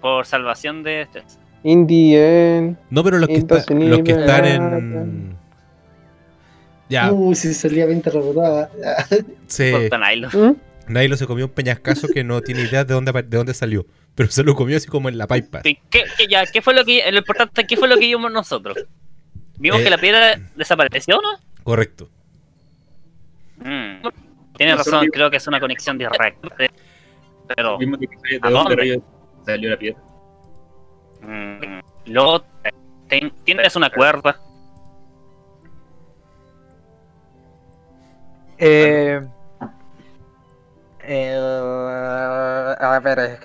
Por salvación de este. In the end. No, pero los que, está- los que están en. Ya, Uy, si salía 20 rebotada. se, Falta Nilo. ¿Mm? Nailo se comió un peñascaso que no tiene idea de dónde, de dónde salió. Pero se lo comió así como en la pipa. ¿Qué, qué, qué- ya, ¿qué fue lo que lo importante? ¿Qué fue lo que vimos nosotros? Vimos Eh. que la piedra desapareció, ¿no? Correcto. Mm. Tienes razón, creo que es una conexión directa. Pero ¿A de dónde salió la piedra. Mm, ten- tienes una cuerda. Eh, eh, a ver.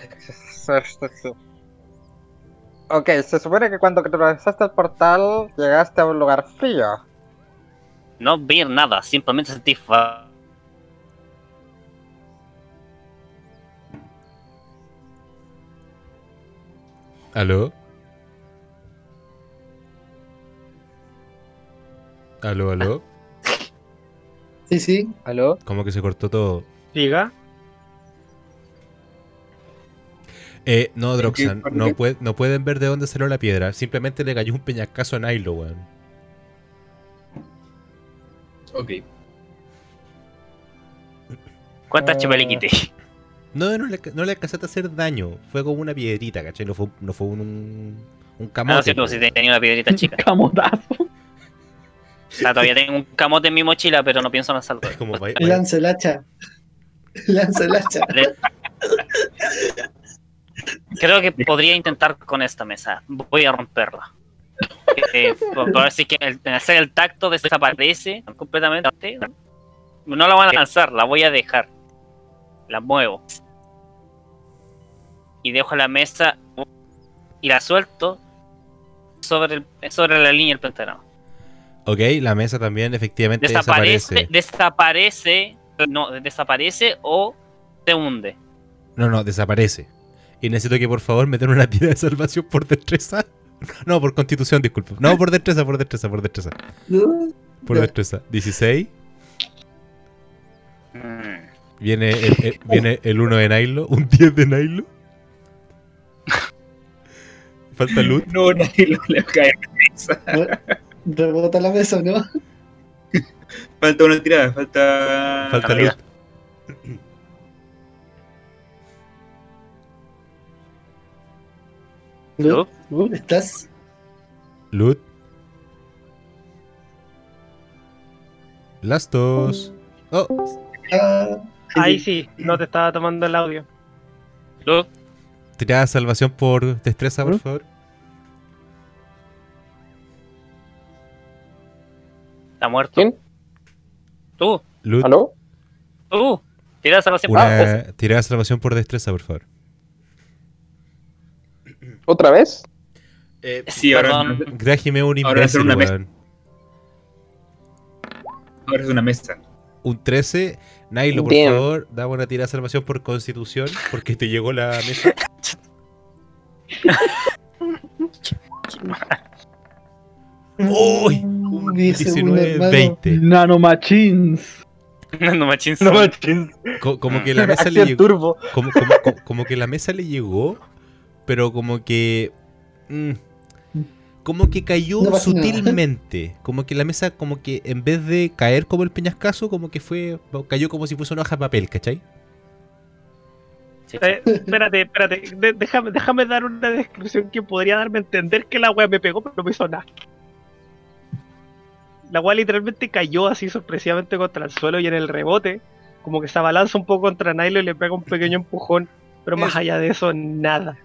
Ok, se supone que cuando atravesaste el portal llegaste a un lugar frío. No vi nada, simplemente sentí fa- ¿Aló? ¿Aló, aló? Sí, sí. ¿Aló? Como que se cortó todo. Diga. Eh, no, ¿En qué Droxan, no, pue- no pueden ver de dónde salió la piedra. Simplemente le cayó un peñascaso a Nailo, weón. Ok. ¿Cuántas le quité? No, no le, no le alcanzaste a hacer daño. Fue como una piedrita, ¿cachai? No fue, no fue un, un, un Ah, camote. no po. si tenía una piedrita chica. Camotazo. O sea, todavía tengo un camote en mi mochila, pero no pienso lanzarlo. Es como, vaya- vaya- Lanza el hacha. Lanza el hacha. Creo que podría intentar con esta mesa. Voy a romperla. Eh, por, si que el, hacer el tacto desaparece completamente. No la van a lanzar, la voy a dejar. La muevo. Y dejo la mesa y la suelto sobre, el- sobre la línea del pentagrama. Ok, la mesa también efectivamente Desaparece, desaparece. desaparece, no, desaparece o se hunde. No, no, desaparece. Y necesito que por favor me den una tira de salvación por destreza. No, por constitución, disculpa. No, por destreza, por destreza, por destreza. Por destreza. 16. Mm. Viene el, el- viene el 1 de Nailo, un 10 de Nailo. Falta luz. No, nadie lo le cae en la mesa. Rebota la mesa, ¿no? Falta una tirada, falta. Falta luz. Lu- Lu, ¿Estás? Luz. Las dos. Oh, Ah, Ahí sí, no te estaba tomando el audio. Luz, tirada salvación por destreza, por ¿Mm? favor. está muerto. ¿Quién? Tú, Luz. ¿Aló? tú. Tira salvación. Una tirada de salvación por destreza, por favor. ¿Otra vez? Sí, ahora. Grájime un Ahora imbécil, una mesa. weón. ahora es una mesa. Un 13. Nailo, por Damn. favor, dame una tirada de salvación por constitución, porque te llegó la mesa. ¡Uy! Un 19, 20. Nanomachines. Co- como que la mesa le llegó. turbo. Como, como- como- como que la mesa le llegó, pero como que. mm, como que cayó No pasa nada. sutilmente. Como que la mesa, como que en vez de caer como el peñascaso, como que fue. cayó como si fuese una hoja de papel, ¿cachai? Eh, espérate, espérate. de- déjame, déjame dar una descripción que podría darme a entender que la wea me pegó, pero no me hizo nada. La wea literalmente cayó así sorpresivamente contra el suelo y en el rebote, como que se abalanza un poco contra Nilo y le pega un pequeño empujón. Pero más allá de eso, nada.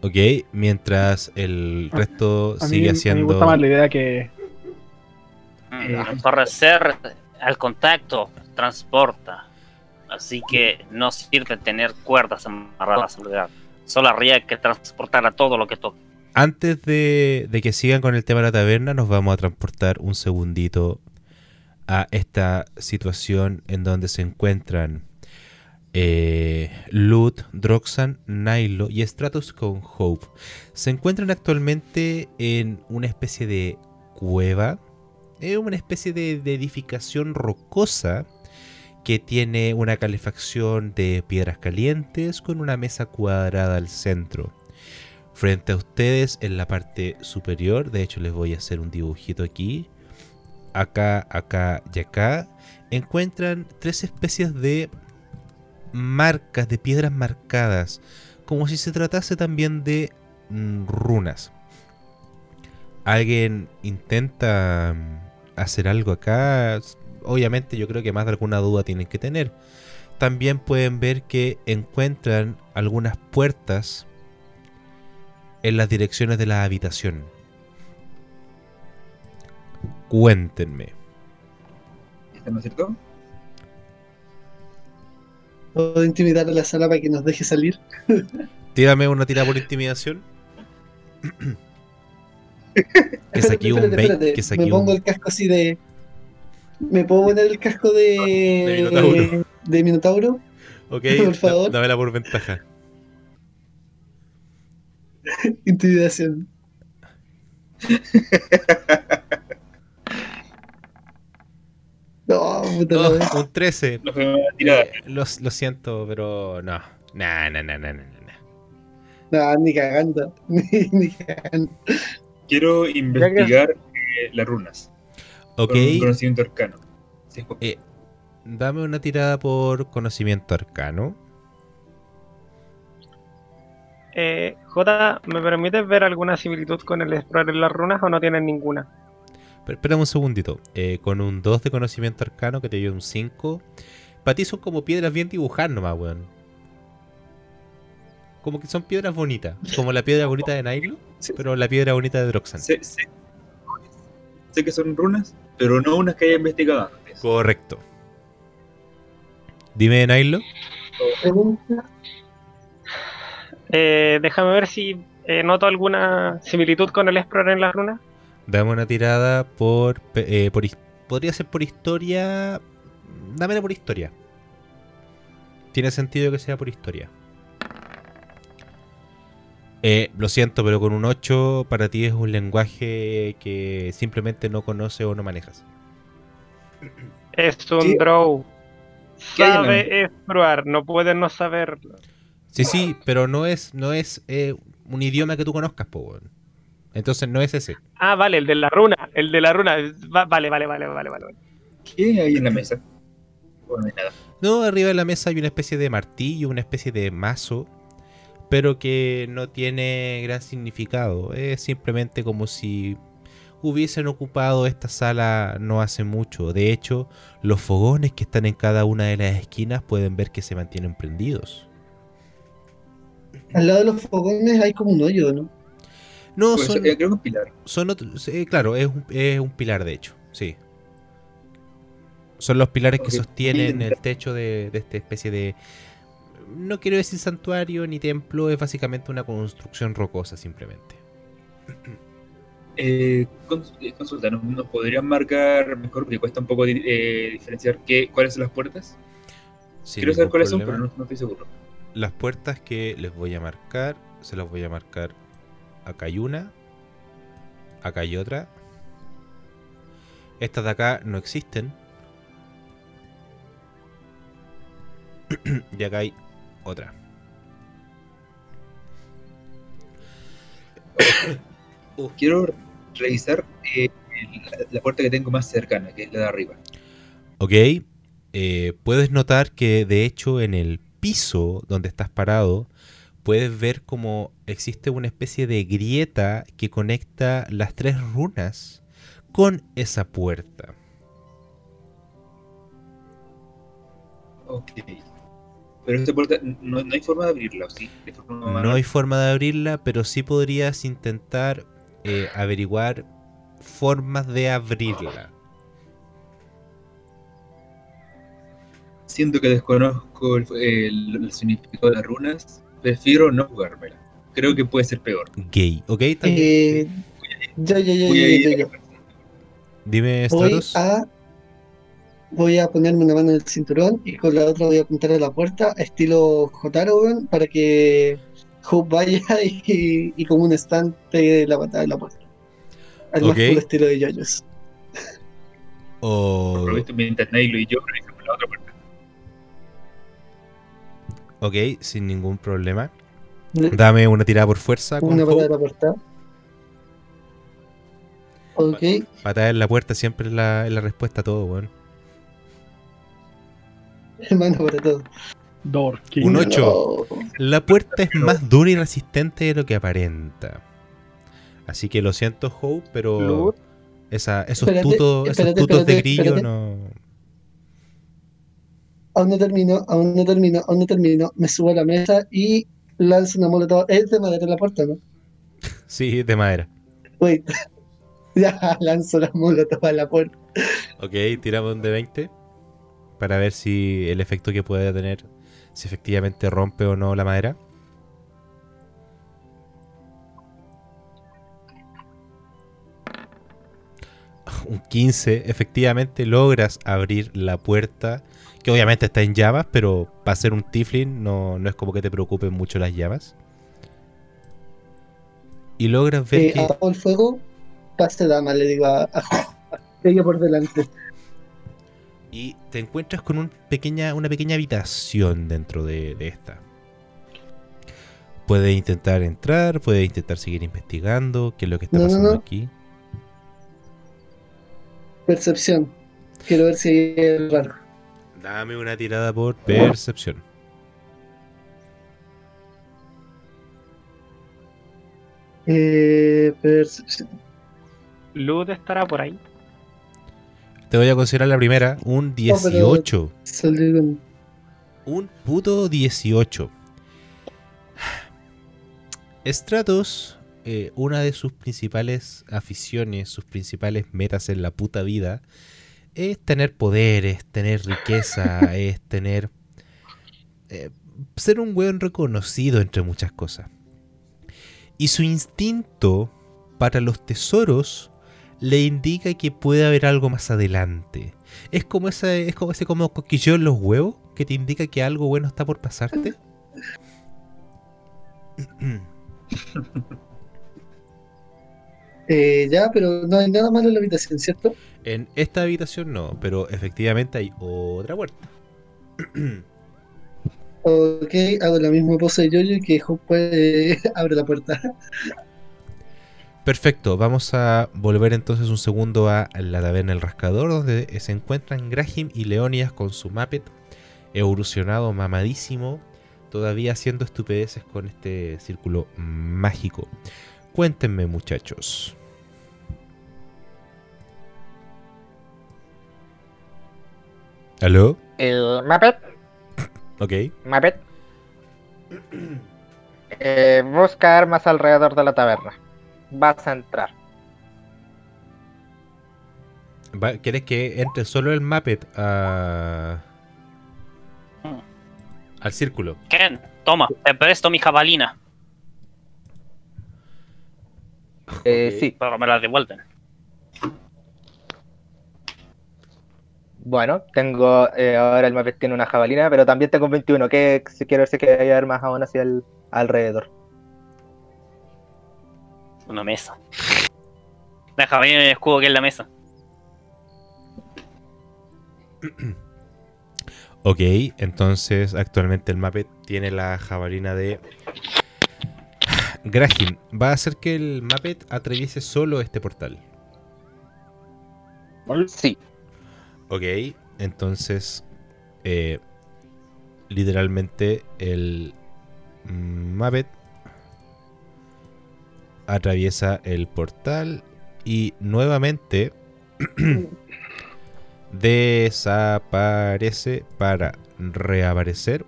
Ok, mientras el resto A mí sigue me haciendo. gusta más la idea que. Mm, Torrecer al contacto transporta. Así que no sirve tener cuerdas amarradas al lugar. Solo habría que transportar a todo lo que toque. Antes de, que sigan con el tema de la taberna, nos vamos a transportar un segundito a esta situación en donde se encuentran eh, Lut, Droxan, Nilo y Stratus con Hope. Se encuentran actualmente en una especie de cueva, es una especie de edificación rocosa que tiene una calefacción de piedras calientes con una mesa cuadrada al centro. Frente a ustedes en la parte superior, de hecho les voy a hacer un dibujito aquí, acá, acá y acá, encuentran tres especies de marcas, de piedras marcadas, como si se tratase también de mm, runas. ¿Alguien intenta mm, hacer algo acá? Obviamente yo creo que más de alguna duda tienen que tener. También pueden ver que encuentran algunas puertas en las direcciones de la habitación. Cuéntenme. ¿Está no es cierto? ¿Puedo intimidar a la sala para que nos deje salir? Tírame una tira por intimidación. que saqué un Espérate, 20. espérate, Que saqué Me pongo un... el casco así de. ¿Me puedo poner el casco de. De Minotauro. de Minotauro? Ok, por favor. da- dámela por ventaja. Intimidación. No, puta Oh, wea. un 13. No fue una tirada. Eh, lo, lo siento, pero no. Nah, nah, nah, nah, nah, nah. No, ni cagando. Ni, ni cagando. Quiero investigar eh, las runas. Ok, Con conocimiento arcano. Sí, eh, dame una tirada por conocimiento arcano. Eh, J, ¿me permites ver alguna similitud con el explorar en las runas o no tienen ninguna? Pero espérame un segundito. Eh, con un 2 de conocimiento arcano que te dio un 5. Para ti son como piedras bien dibujadas nomás, weón. Como que son piedras bonitas. Como la piedra bonita de Nailo, Sí. pero la piedra bonita de Droxan. sé que son runas, pero no unas que haya investigado antes. Correcto. Dime, Nailo. Pregunta. Eh, déjame ver si eh, noto alguna similitud con el explorar en las runas. Dame una tirada por. eh, por podría ser por historia. Dámela por historia. Tiene sentido que sea por historia. Eh, lo siento, pero con un 8 para ti es un lenguaje que simplemente no conoces o no manejas. Es un draw. Sabe explorar, no puede no saberlo. Sí, sí, pero no es, no es eh, un idioma que tú conozcas, po, Entonces no es ese. Ah, vale, el de la runa, el de la runa. vale, vale, vale, vale, vale. ¿Qué hay en la mesa? no hay nada. No, arriba de la mesa hay una especie de martillo, una especie de mazo, pero que no tiene gran significado. Es simplemente como si hubiesen ocupado esta sala no hace mucho. De hecho, los fogones que están en cada una de las esquinas pueden ver que se mantienen prendidos. Al lado de los fogones hay como un hoyo, ¿no? No, pues, son, eh, creo que un pilar. Son claro, es un, es un, pilar de hecho, sí. Son los pilares que sostienen el techo de, de esta especie de... No quiero decir santuario ni templo, es básicamente una construcción rocosa simplemente. Eh, eh consulta, ¿nos, podrían marcar mejor? Porque cuesta un poco eh, diferenciar qué, cuáles son las puertas. Quiero saber cuáles son, pero no, estoy seguro. Las puertas que les voy a marcar, se las voy a marcar. Acá hay una. Acá hay otra. Estas de acá no existen. y acá hay otra. quiero revisar eh, la, puerta que tengo más cercana, que es la de arriba. Ok. Eh, puedes notar que de hecho en el piso donde estás parado, puedes ver como existe una especie de grieta que conecta las tres runas con esa puerta. Ok. Pero esta puerta no, hay forma de abrirla, ¿sí? no hay forma de abrirla, pero sí podrías intentar eh, averiguar formas de abrirla. Siento que desconozco el, significado de las runas, prefiero no jugármela. Creo que puede ser peor. Gay, ¿ok? Eh, ya, ya, ya, ya, ya, Dime, voy a, voy a ponerme una mano en el cinturón y con la otra voy a apuntar a la puerta, estilo Jotaro, para que Hope vaya y, y, como un estante la patada de la puerta. Al más puro estilo de Yoyos. O... Mientras Nailo y yo revisamos la otra puerta. Ok, sin ningún problema. Dame una tirada por fuerza. Una patada de la puerta. Ok. Patada en la puerta siempre es la, la respuesta a todo, weón. Hermano para todo. Un 8. La puerta es más dura y resistente de lo que aparenta. Así que lo siento, Hope, pero esa, esos tutos, esos tutos de grillo no. Aún no termino, aún no termino, aún no termino. Me subo a la mesa y lanzo una molotov. Es de madera la puerta, ¿no? sí, de madera. Wait. ya lanzo la molotov a la puerta. Ok, tiramos un de 20 para ver si el efecto que puede tener si efectivamente rompe o no la madera. Un 15, efectivamente logras abrir la puerta, que obviamente está en llamas, pero para ser un tiflin no, no es como que te preocupen mucho las llamas. Y logras ver eh, que... el fuego, pase dama, le digo a, ella por delante. Y te encuentras con un pequeña, una pequeña habitación dentro de, esta. Puedes intentar entrar, puedes intentar seguir investigando qué es lo que está pasando aquí. Percepción. Quiero ver si es raro. Dame una tirada por percepción. Eh, percepción. Luz estará por ahí. Te voy a considerar la primera, un 18. un puto 18. Stratos, eh, una de sus principales aficiones, sus principales metas en la puta vida, es tener poderes, tener riqueza, es tener... Eh, ser un weón reconocido entre muchas cosas. Y su instinto para los tesoros le indica que puede haber algo más adelante. Es como ese, es como ese como coquillo en los huevos que te indica que algo bueno está por pasarte. Eh, ya, pero no hay nada malo en la habitación, ¿cierto? En esta habitación no, pero efectivamente hay otra puerta. ok, hago la misma pose de Yoyo y que Hope puede abre la puerta. Perfecto, vamos a volver entonces un segundo a la taberna El Rascador, donde se encuentran Graham y Leonias con su Muppet evolucionado, mamadísimo, todavía haciendo estupideces con este círculo mágico. Cuéntenme, muchachos. ¿Aló? El Muppet. Ok. Muppet. Eh, busca armas alrededor de la taberna. Vas a entrar. Va- ¿Quieres que entre solo el Muppet a... al círculo? Ken, toma, te presto mi jabalina. Eh, sí. Pero me la devuelven. Bueno, tengo. eh, ahora el Muppet tiene una jabalina, pero también tengo 21. Que si quiero ver si que hay armas aún hacia el alrededor. Una mesa. La jabalina y el escudo que es la mesa. Ok, entonces actualmente el Muppet tiene la jabalina de Graham. Va a hacer que el Muppet atraviese solo este portal. Sí. Ok, entonces eh, literalmente el Muppet atraviesa el portal y nuevamente desaparece para reaparecer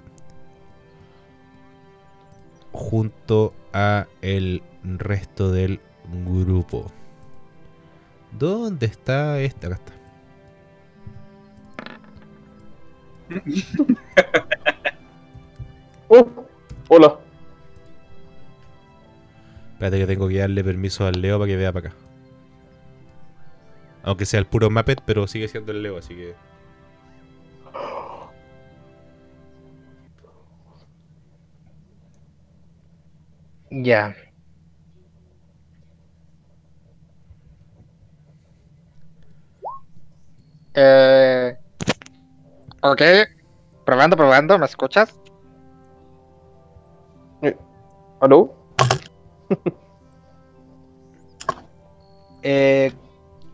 junto a el resto del grupo. ¿Dónde está esta? Acá está. Oh, hola. Espérate que tengo que darle permiso al Leo para que vea para acá. Aunque sea el puro Muppet, pero sigue siendo el Leo, así que. Ya. Eh, ok. Probando, probando. ¿Me escuchas? ¿Aló? Eh,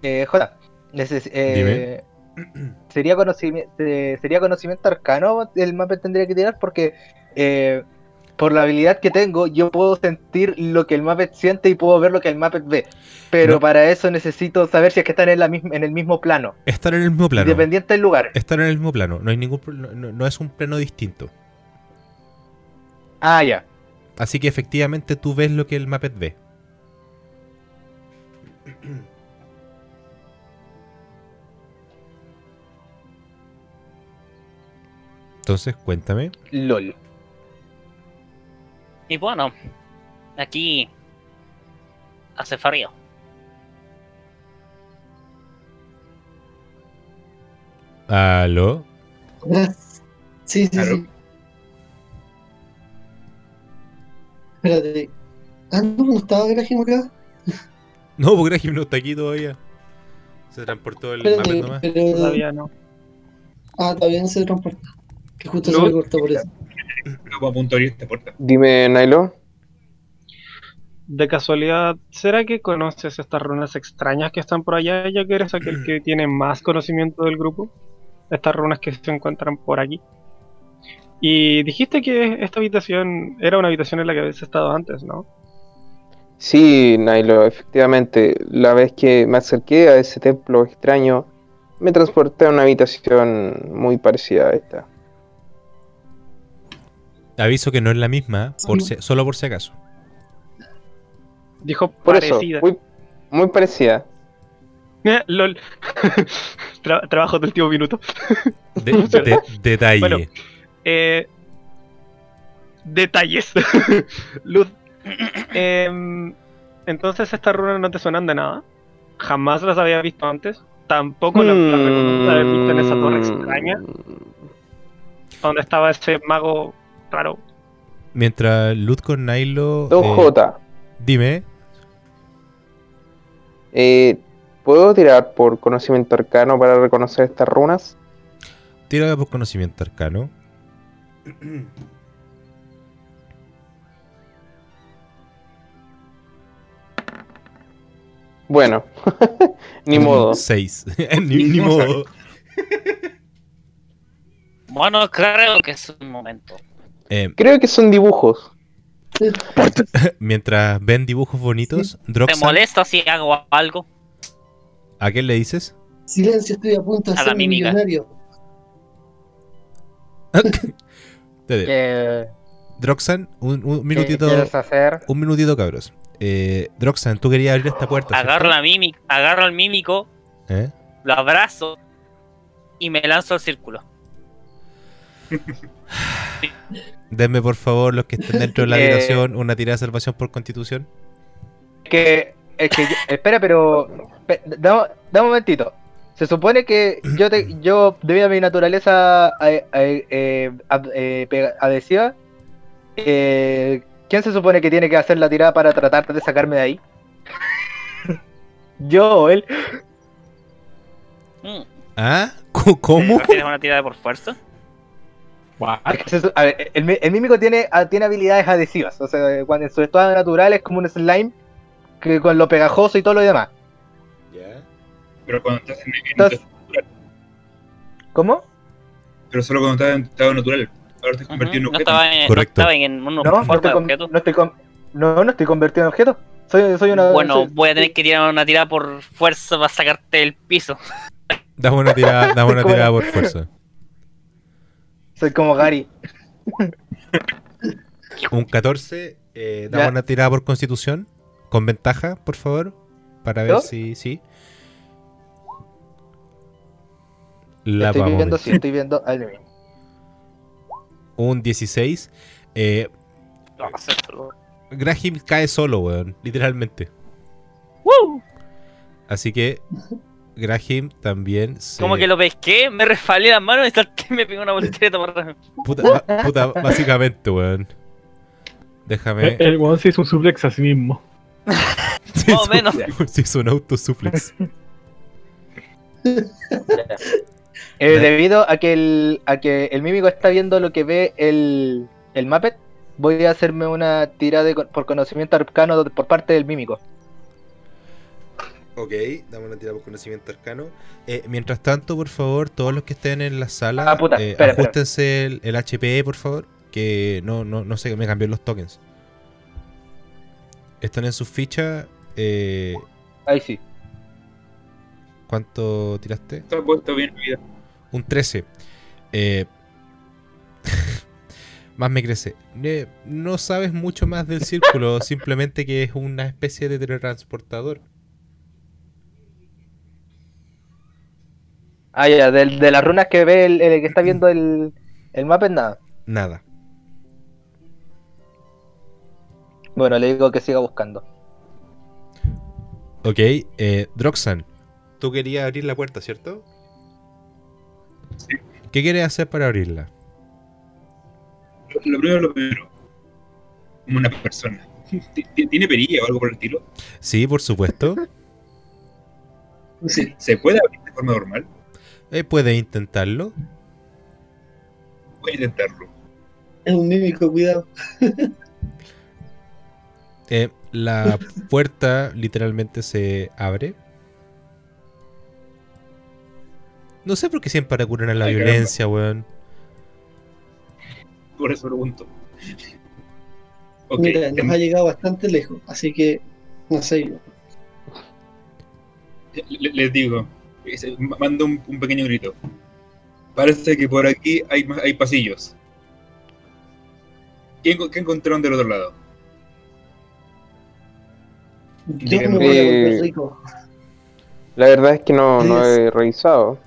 eh, Jota, eh, sería, conocimiento, sería conocimiento arcano el Muppet tendría que tirar porque eh, por la habilidad que tengo yo puedo sentir lo que el Muppet siente y puedo ver lo que el Muppet ve. Pero No. para eso necesito saber si es que están en, la misma, en el mismo plano. Estar en el mismo plano. Independiente del lugar. Estar en el mismo plano. No hay ningún no- no es un plano distinto. Ah, ya. Así que efectivamente tú ves lo que el Muppet ve. Entonces, cuéntame. LOL. Y bueno, aquí hace frío. ¿Aló? Sí, sí, ¿Aló? sí. Espérate. Ah, no, estaba Graham acá. No, porque Graham no está aquí todavía. Se transportó el Espérate, nomás. pero. Todavía no. Ah, todavía no se transporta. Que justo No. se me cortó por eso. Luego apunto abrir esta puerta. Dime, Nailo. De casualidad, ¿será que conoces estas runas extrañas que están por allá, ya que eres aquel que tiene más conocimiento del grupo? Estas runas que se encuentran por aquí. Y dijiste que esta habitación era una habitación en la que habías estado antes, ¿no? Sí, Nailo, efectivamente. La vez que me acerqué a ese templo extraño, me transporté a una habitación muy parecida a esta. Aviso que no es la misma, por si- solo por si acaso. Dijo Por eso, parecida. muy, muy parecida. Eh, LOL. Tra- trabajo del último minuto. De- de- detalle. Bueno, eh, detalles. Luz. Em, entonces estas runas no te suenan de nada. Jamás las había visto antes. Tampoco las las recuerdo haber visto en esa torre extraña. Donde estaba ese mago raro. Mientras Luz con Nailo. Don eh, J. Dime. Eh, ¿Puedo tirar por conocimiento arcano para reconocer estas runas? Tira por conocimiento arcano. Bueno, ni modo. 6. ni, ni modo. Bueno, creo que es un momento. Eh, Creo que son dibujos. mientras ven dibujos bonitos, ¿Te Droxan, molesta si hago algo? ¿a quién le dices? Silencio, estoy a punto de A la ser mímica. millonario. ¿Qué, Droxan, un, un qué minutito. quieres hacer? Un minutito, cabros. Eh, Droxan, tú querías abrir esta puerta. Agarro, la mímica, agarro al mímico, ¿Eh? lo abrazo y me lanzo al círculo. Denme, por favor, los que estén dentro de la Eh. habitación, una tirada de salvación por constitución. que, es que yo- espera, pero pe- dame, dame un momentito. Se supone que yo te, yo debido a mi naturaleza eh, eh, adhesiva, eh, ¿quién se supone que tiene que hacer la tirada para tratar de sacarme de ahí? ¿Yo o él? Mm. ¿Ah? ¿Cómo? ¿Cómo? ¿Tienes una tirada por fuerza? A ver, el, mi- el mímico tiene, ah, tiene habilidades adhesivas, o sea, cuando en su estado natural es como un slime que con lo pegajoso y todo lo demás. Pero cuando estás en, en Entonces- ¿Cómo? pero solo cuando estás en estado natural. Ahora te has convertido en No objeto. estaba en, no Correcto. estaba en una No, no estoy, con- objeto. no, estoy con- no, no estoy convertido en objeto. Soy, soy una. Bueno, soy- voy a tener que tirar una tirada por fuerza para sacarte del piso. Dame una tirada, dame una ¿Cómo tirada por fuerza. Soy como Gary. Un 14. Eh, dame Ya. una tirada por constitución. Con ventaja, por favor. Para ver ¿Yo? si sí. La estoy vamos viendo, sí, estoy viendo. Un 16. Eh, No, acéptalo. Graham cae solo, weón. Literalmente. ¡Woo! Así que Graham también se... Como que lo pesqué, me resbalé las manos y salté me pegó una voltereta por atrás. Puta, puta, básicamente, weón. Déjame... El, el weón se hizo un suplex a sí mismo. Se más o hizo- menos. Se hizo un autosuplex. Eh, debido a que, el, a que el mímico está viendo lo que ve el, el Muppet, voy a hacerme una tirada por conocimiento arcano por parte del mímico. Ok, dame una tirada por conocimiento arcano. Eh, mientras tanto, por favor, todos los que estén en la sala, Ah, puta, eh, espera, espera. ajustense el, el HP, por favor. Que no, no, no sé, me cambió los tokens. Están en sus fichas. Eh, Ahí sí. ¿Cuánto tiraste? Está puesto bien mi vida. Un 13. Eh, más me crece. Eh, no sabes mucho más del círculo, simplemente que es una especie de teletransportador. Ah, ya, de, las runas que ve el, el que está viendo el, el Muppet, nada. Nada. Bueno, le digo que siga buscando. Ok, eh, Droxan, tú querías abrir la puerta, ¿cierto? Sí. ¿Qué quieres hacer para abrirla? Lo, primero, lo primero. Como una persona. ¿Ti- ti- ¿Tiene perilla o algo por el estilo? Sí, por supuesto. Sí. ¿Se puede abrir de forma normal? Eh, puedes intentarlo. Voy a intentarlo. Es un mímico, cuidado. Eh, la puerta literalmente se abre. No sé por qué siempre recurren a la Ay, caramba. violencia, weón. Por eso pregunto. Ok, Mira, nos em- ha llegado bastante lejos, así que no sé yo. les digo, mando un, un pequeño grito. Parece que por aquí hay, hay pasillos. ¿Qué, enco- qué encontraron del otro lado? Yo me voy a rico. La verdad es que no, no Es- he revisado.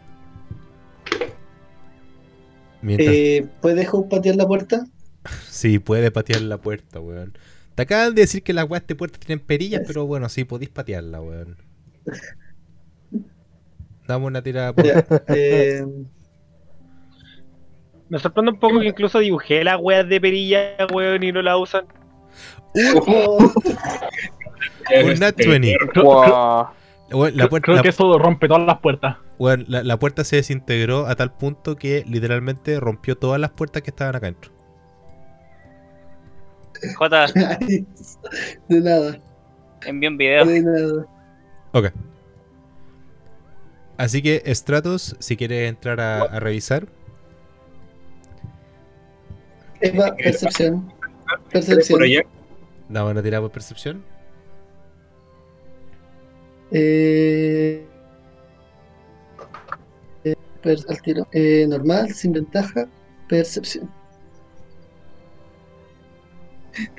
Mientras... Eh, ¿Puedes patear la puerta? Sí, puede patear la puerta, weón. Te acaban de decir que las weas de puertas tienen perillas, pero bueno, sí, podéis patearla, weón. Dame una tirada por... Eh, Me sorprende un poco que incluso dibujé las weas de perilla, weón, y no la usan. oh, Un nat 20. Cro- Guau. la puerta, Creo que eso rompe todas las puertas. Bueno, la, la puerta se desintegró a tal punto que literalmente rompió todas las puertas que estaban acá adentro. Jota, De nada, envío un video. de nada. Ok. Así que, Stratos, si quieres entrar a, a revisar. Eva, percepción. Percepción. van a tirar por percepción. Eh, eh, per- al tiro. Eh, normal, sin ventaja, percepción.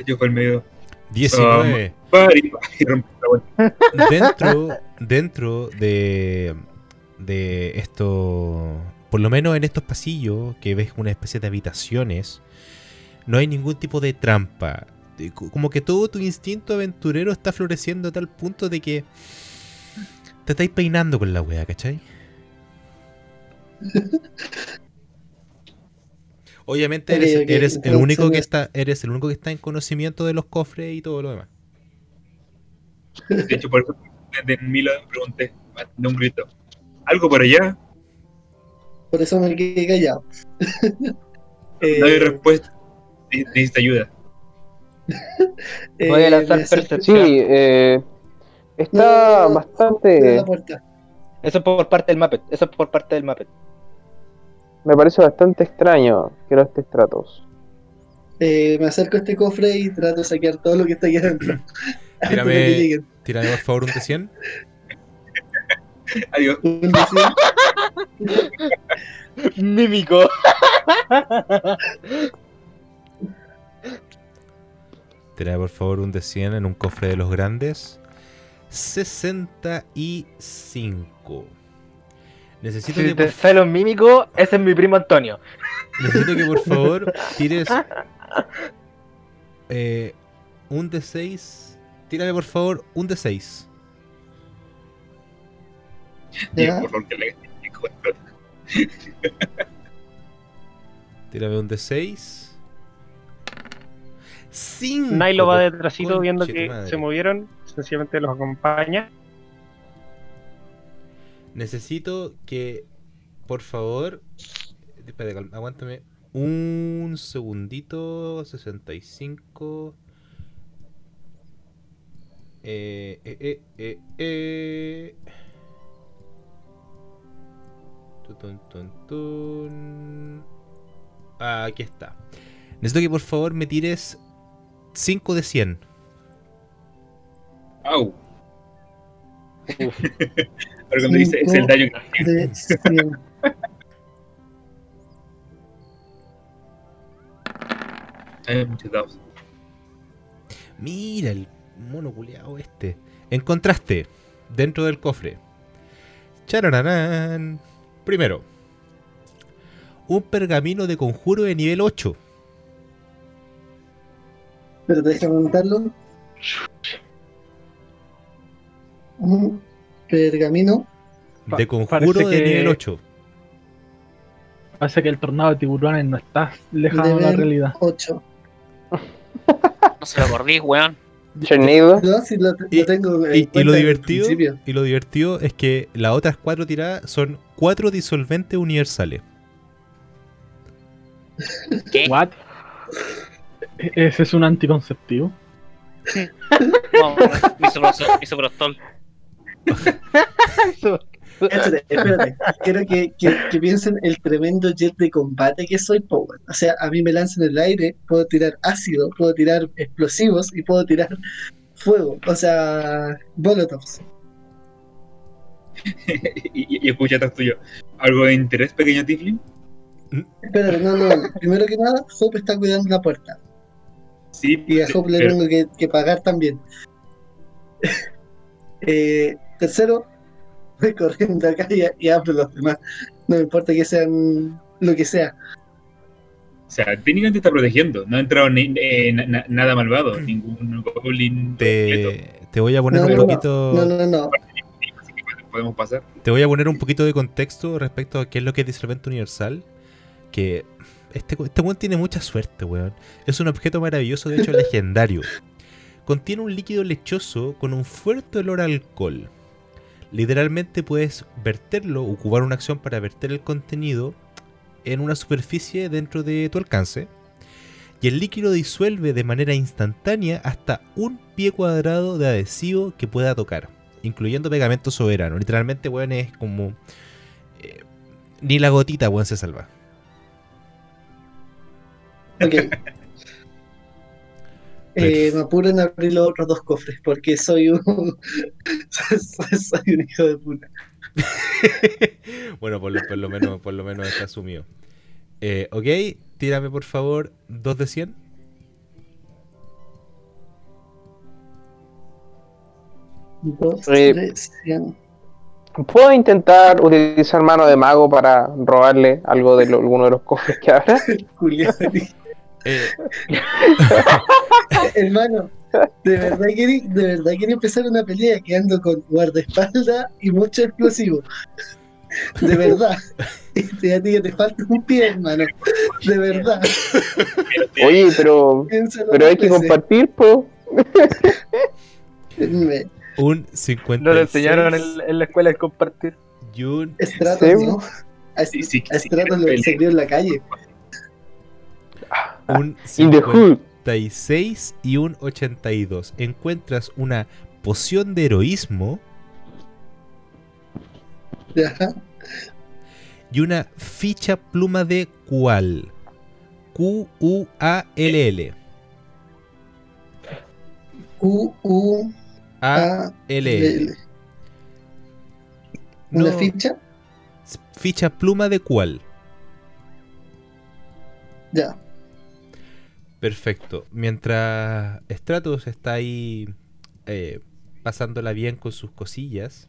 Yo fue el medio. 19. Pari, y rompe la vuelta. dentro, dentro de, de esto, por lo menos en estos pasillos, que ves una especie de habitaciones, no hay ningún tipo de trampa. Como que todo tu instinto aventurero está floreciendo a tal punto de que te estáis peinando con la wea, ¿cachai? Obviamente eres, el único que está, eres el único que está en conocimiento de los cofres y todo lo demás. De hecho, por eso desde Milo pregunté, de un grito. ¿Algo por allá? Por eso me quedé callado. No hay Eh, respuesta. Ne- Necesita ayuda. Voy a eh, lanzar percepción. Sí, eh, No, está no, no, bastante. puerta. Eso es por parte del Muppet. Eso es por parte del Muppet. Me parece bastante extraño que no esté Stratos. Eh, me acerco a este cofre y trato de saquear todo lo que está aquí adentro. Tírame, tírame por favor un de 100. Adiós. Mímico. Trae por favor un de 100 en un cofre de los grandes. 65. Necesito si que, te por... sale un mímico, ese es mi primo Antonio. Necesito que por favor tires eh, un D6. Tírale por favor un D6. Tírame un D6. Cinco. Nailo va oh, detrásito viendo que madre. se movieron. Sencillamente los acompaña. Necesito que, por favor. Espérate, aguántame. Un segundito. 65. Eh, eh, eh, eh, eh. Tutun, tun, tun. Ah, aquí está. Necesito que por favor me tires 5 de 100. Au. Pero cuando dice es el daño que De 100. hay muchos dados. Mira el mono culeado este. Encontraste dentro del cofre. Charararán. Primero, un pergamino de conjuro de nivel 8. Pero déjame montarlo. Un pergamino. De conjuro parece de que- nivel 8. Parece que el tornado de tiburones no está lejano de la realidad. 8. No se lo acordís, weón. Chernido. No, si lo, tengo lo divertido, y lo divertido es que las otras cuatro tiradas son cuatro disolventes universales. ¿Qué? ¿What? ¿Ese es un anticonceptivo? No, misoprostol. Espérate, espérate. Quiero que, que, que piensen el tremendo jet de combate que soy, po, weón. O sea, a mí me lanzan en el aire, puedo tirar ácido, puedo tirar explosivos y puedo tirar fuego. O sea, molotovs. y, escucha atrás tuyo. ¿Algo de interés, pequeño Tiflin? Espérate, no, no. Primero que nada, Hope está cuidando la puerta. Sí, Y a Hope le tengo que, que pagar también. Eh, tercero, voy corriendo acá y, y hablo a los demás. No me importa que sean lo que sea. O sea, técnicamente está protegiendo. No ha entrado ni- eh, na- na- nada malvado. Ningún goblin. Te, te voy a poner No, un no, no. poquito. No, no, no. Podemos pasar. Te voy a poner un poquito de contexto respecto a qué es lo que es disolvente universal. Que este, este weón tiene mucha suerte, weón. Es un objeto maravilloso, de hecho legendario. Contiene un líquido lechoso con un fuerte olor a alcohol. Literalmente puedes verterlo, ocupar una acción para verter el contenido en una superficie dentro de tu alcance. Y el líquido disuelve de manera instantánea hasta un pie cuadrado de adhesivo que pueda tocar, incluyendo pegamento soberano. Literalmente, weón, es como. eh, ni la gotita, weón, se salva. Ok. Eh, me apuro en abrir los otros dos cofres porque soy un. soy, soy un hijo de puta. bueno, por lo, por lo menos, por lo menos está asumido. Eh, ok, tírame por favor 2 de 100. Dos, Eh, tres, cien. ¿Puedo intentar utilizar mano de mago para robarle algo de lo- alguno de los cofres que habrá? Julián. Eh, Hermano, de verdad quería, de verdad empezar una pelea que ando con guardaespaldas y mucho explosivo. De verdad. Este, a ti que te falta un pie, hermano. De verdad. Oye, pero, pero hay que compartir, po. Me- un 56 No lo enseñaron en, en la escuela a compartir. y un Stratos, Sí. ¿no? A, Sí, sí, a sí, Stratos lo crió en la calle. un the hood. 56 y un 82. Encuentras una poción de heroísmo Ya. y una ficha pluma de cual. Q-U-A-L-L. U, U, A. L. ¿Una ficha? ficha pluma de cual. Ya. Perfecto. Mientras Stratos está ahí eh, pasándola bien con sus cosillas,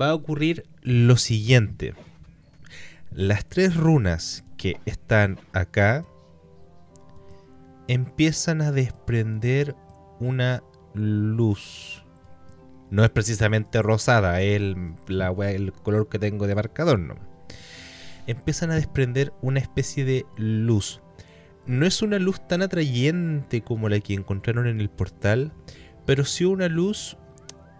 va a ocurrir lo siguiente. Las tres runas que están acá empiezan a desprender una luz. No es precisamente rosada, es el, color que tengo de marcador. ¿no? Empiezan a desprender una especie de luz no es una luz tan atrayente como la que encontraron en el portal, pero sí una luz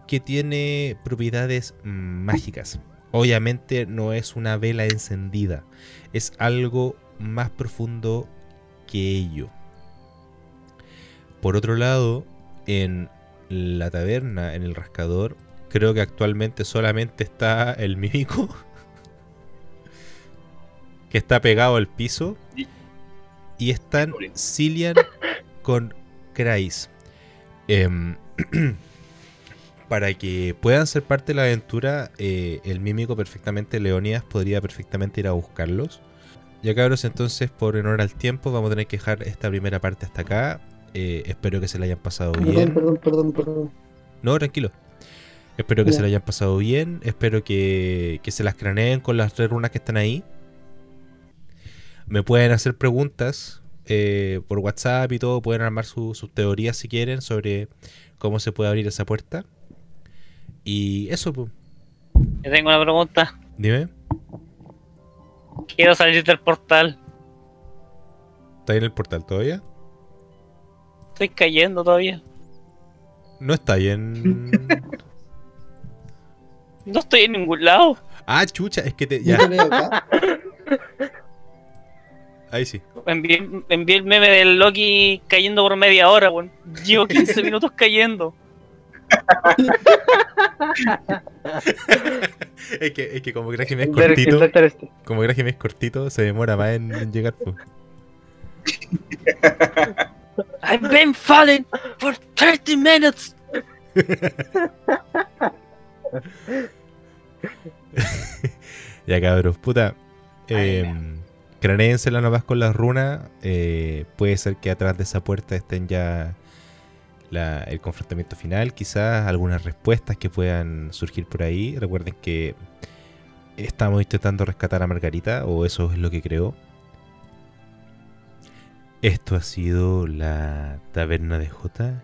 que tiene propiedades mágicas. Obviamente no es una vela encendida, es algo más profundo que ello. Por otro lado, en la taberna, en el rascador, creo que actualmente solamente está el mímico. Que está pegado al piso y están Cillian con Kreis. Em, para que puedan ser parte de la aventura, eh, el mímico perfectamente, Leonidas, podría perfectamente ir a buscarlos. Ya cabros, entonces por honor al tiempo vamos a tener que dejar esta primera parte hasta acá. Eh, espero que se la hayan pasado Perdón, bien. perdón, perdón, perdón. No, tranquilo. Espero que se la hayan pasado bien. Espero que, que se las craneen con las tres runas que están ahí. Me pueden hacer preguntas eh, por WhatsApp y todo. Pueden armar su- sus teorías si quieren sobre cómo se puede abrir esa puerta. Y eso, pues. Yo tengo una pregunta. Dime. Quiero salir del portal. ¿Está ahí en el portal todavía? Estoy cayendo todavía. No está ahí en. No estoy en ningún lado. Ah, chucha, es que te. Ya, ahí sí. Envié, envié el meme del Loki cayendo por media hora, weón. Llevo 15 minutos cayendo. es, que, es que como Graham es cortito. Como Graham es cortito, se demora más en, en llegar. pues. I've been falling for 30 minutes. Ya cabros, puta. Eh, Cranéensela nomás con las runas. eh, puede ser que atrás de esa puerta estén ya la- el confrontamiento final. Quizás algunas respuestas que puedan surgir por ahí. Recuerden que estamos intentando rescatar a Margarita, o eso es lo que creo. Esto ha sido la Taberna de J.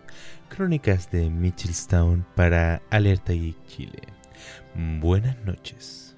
Crónicas de Mitchellstown para Alerta Geek Chile. Buenas noches.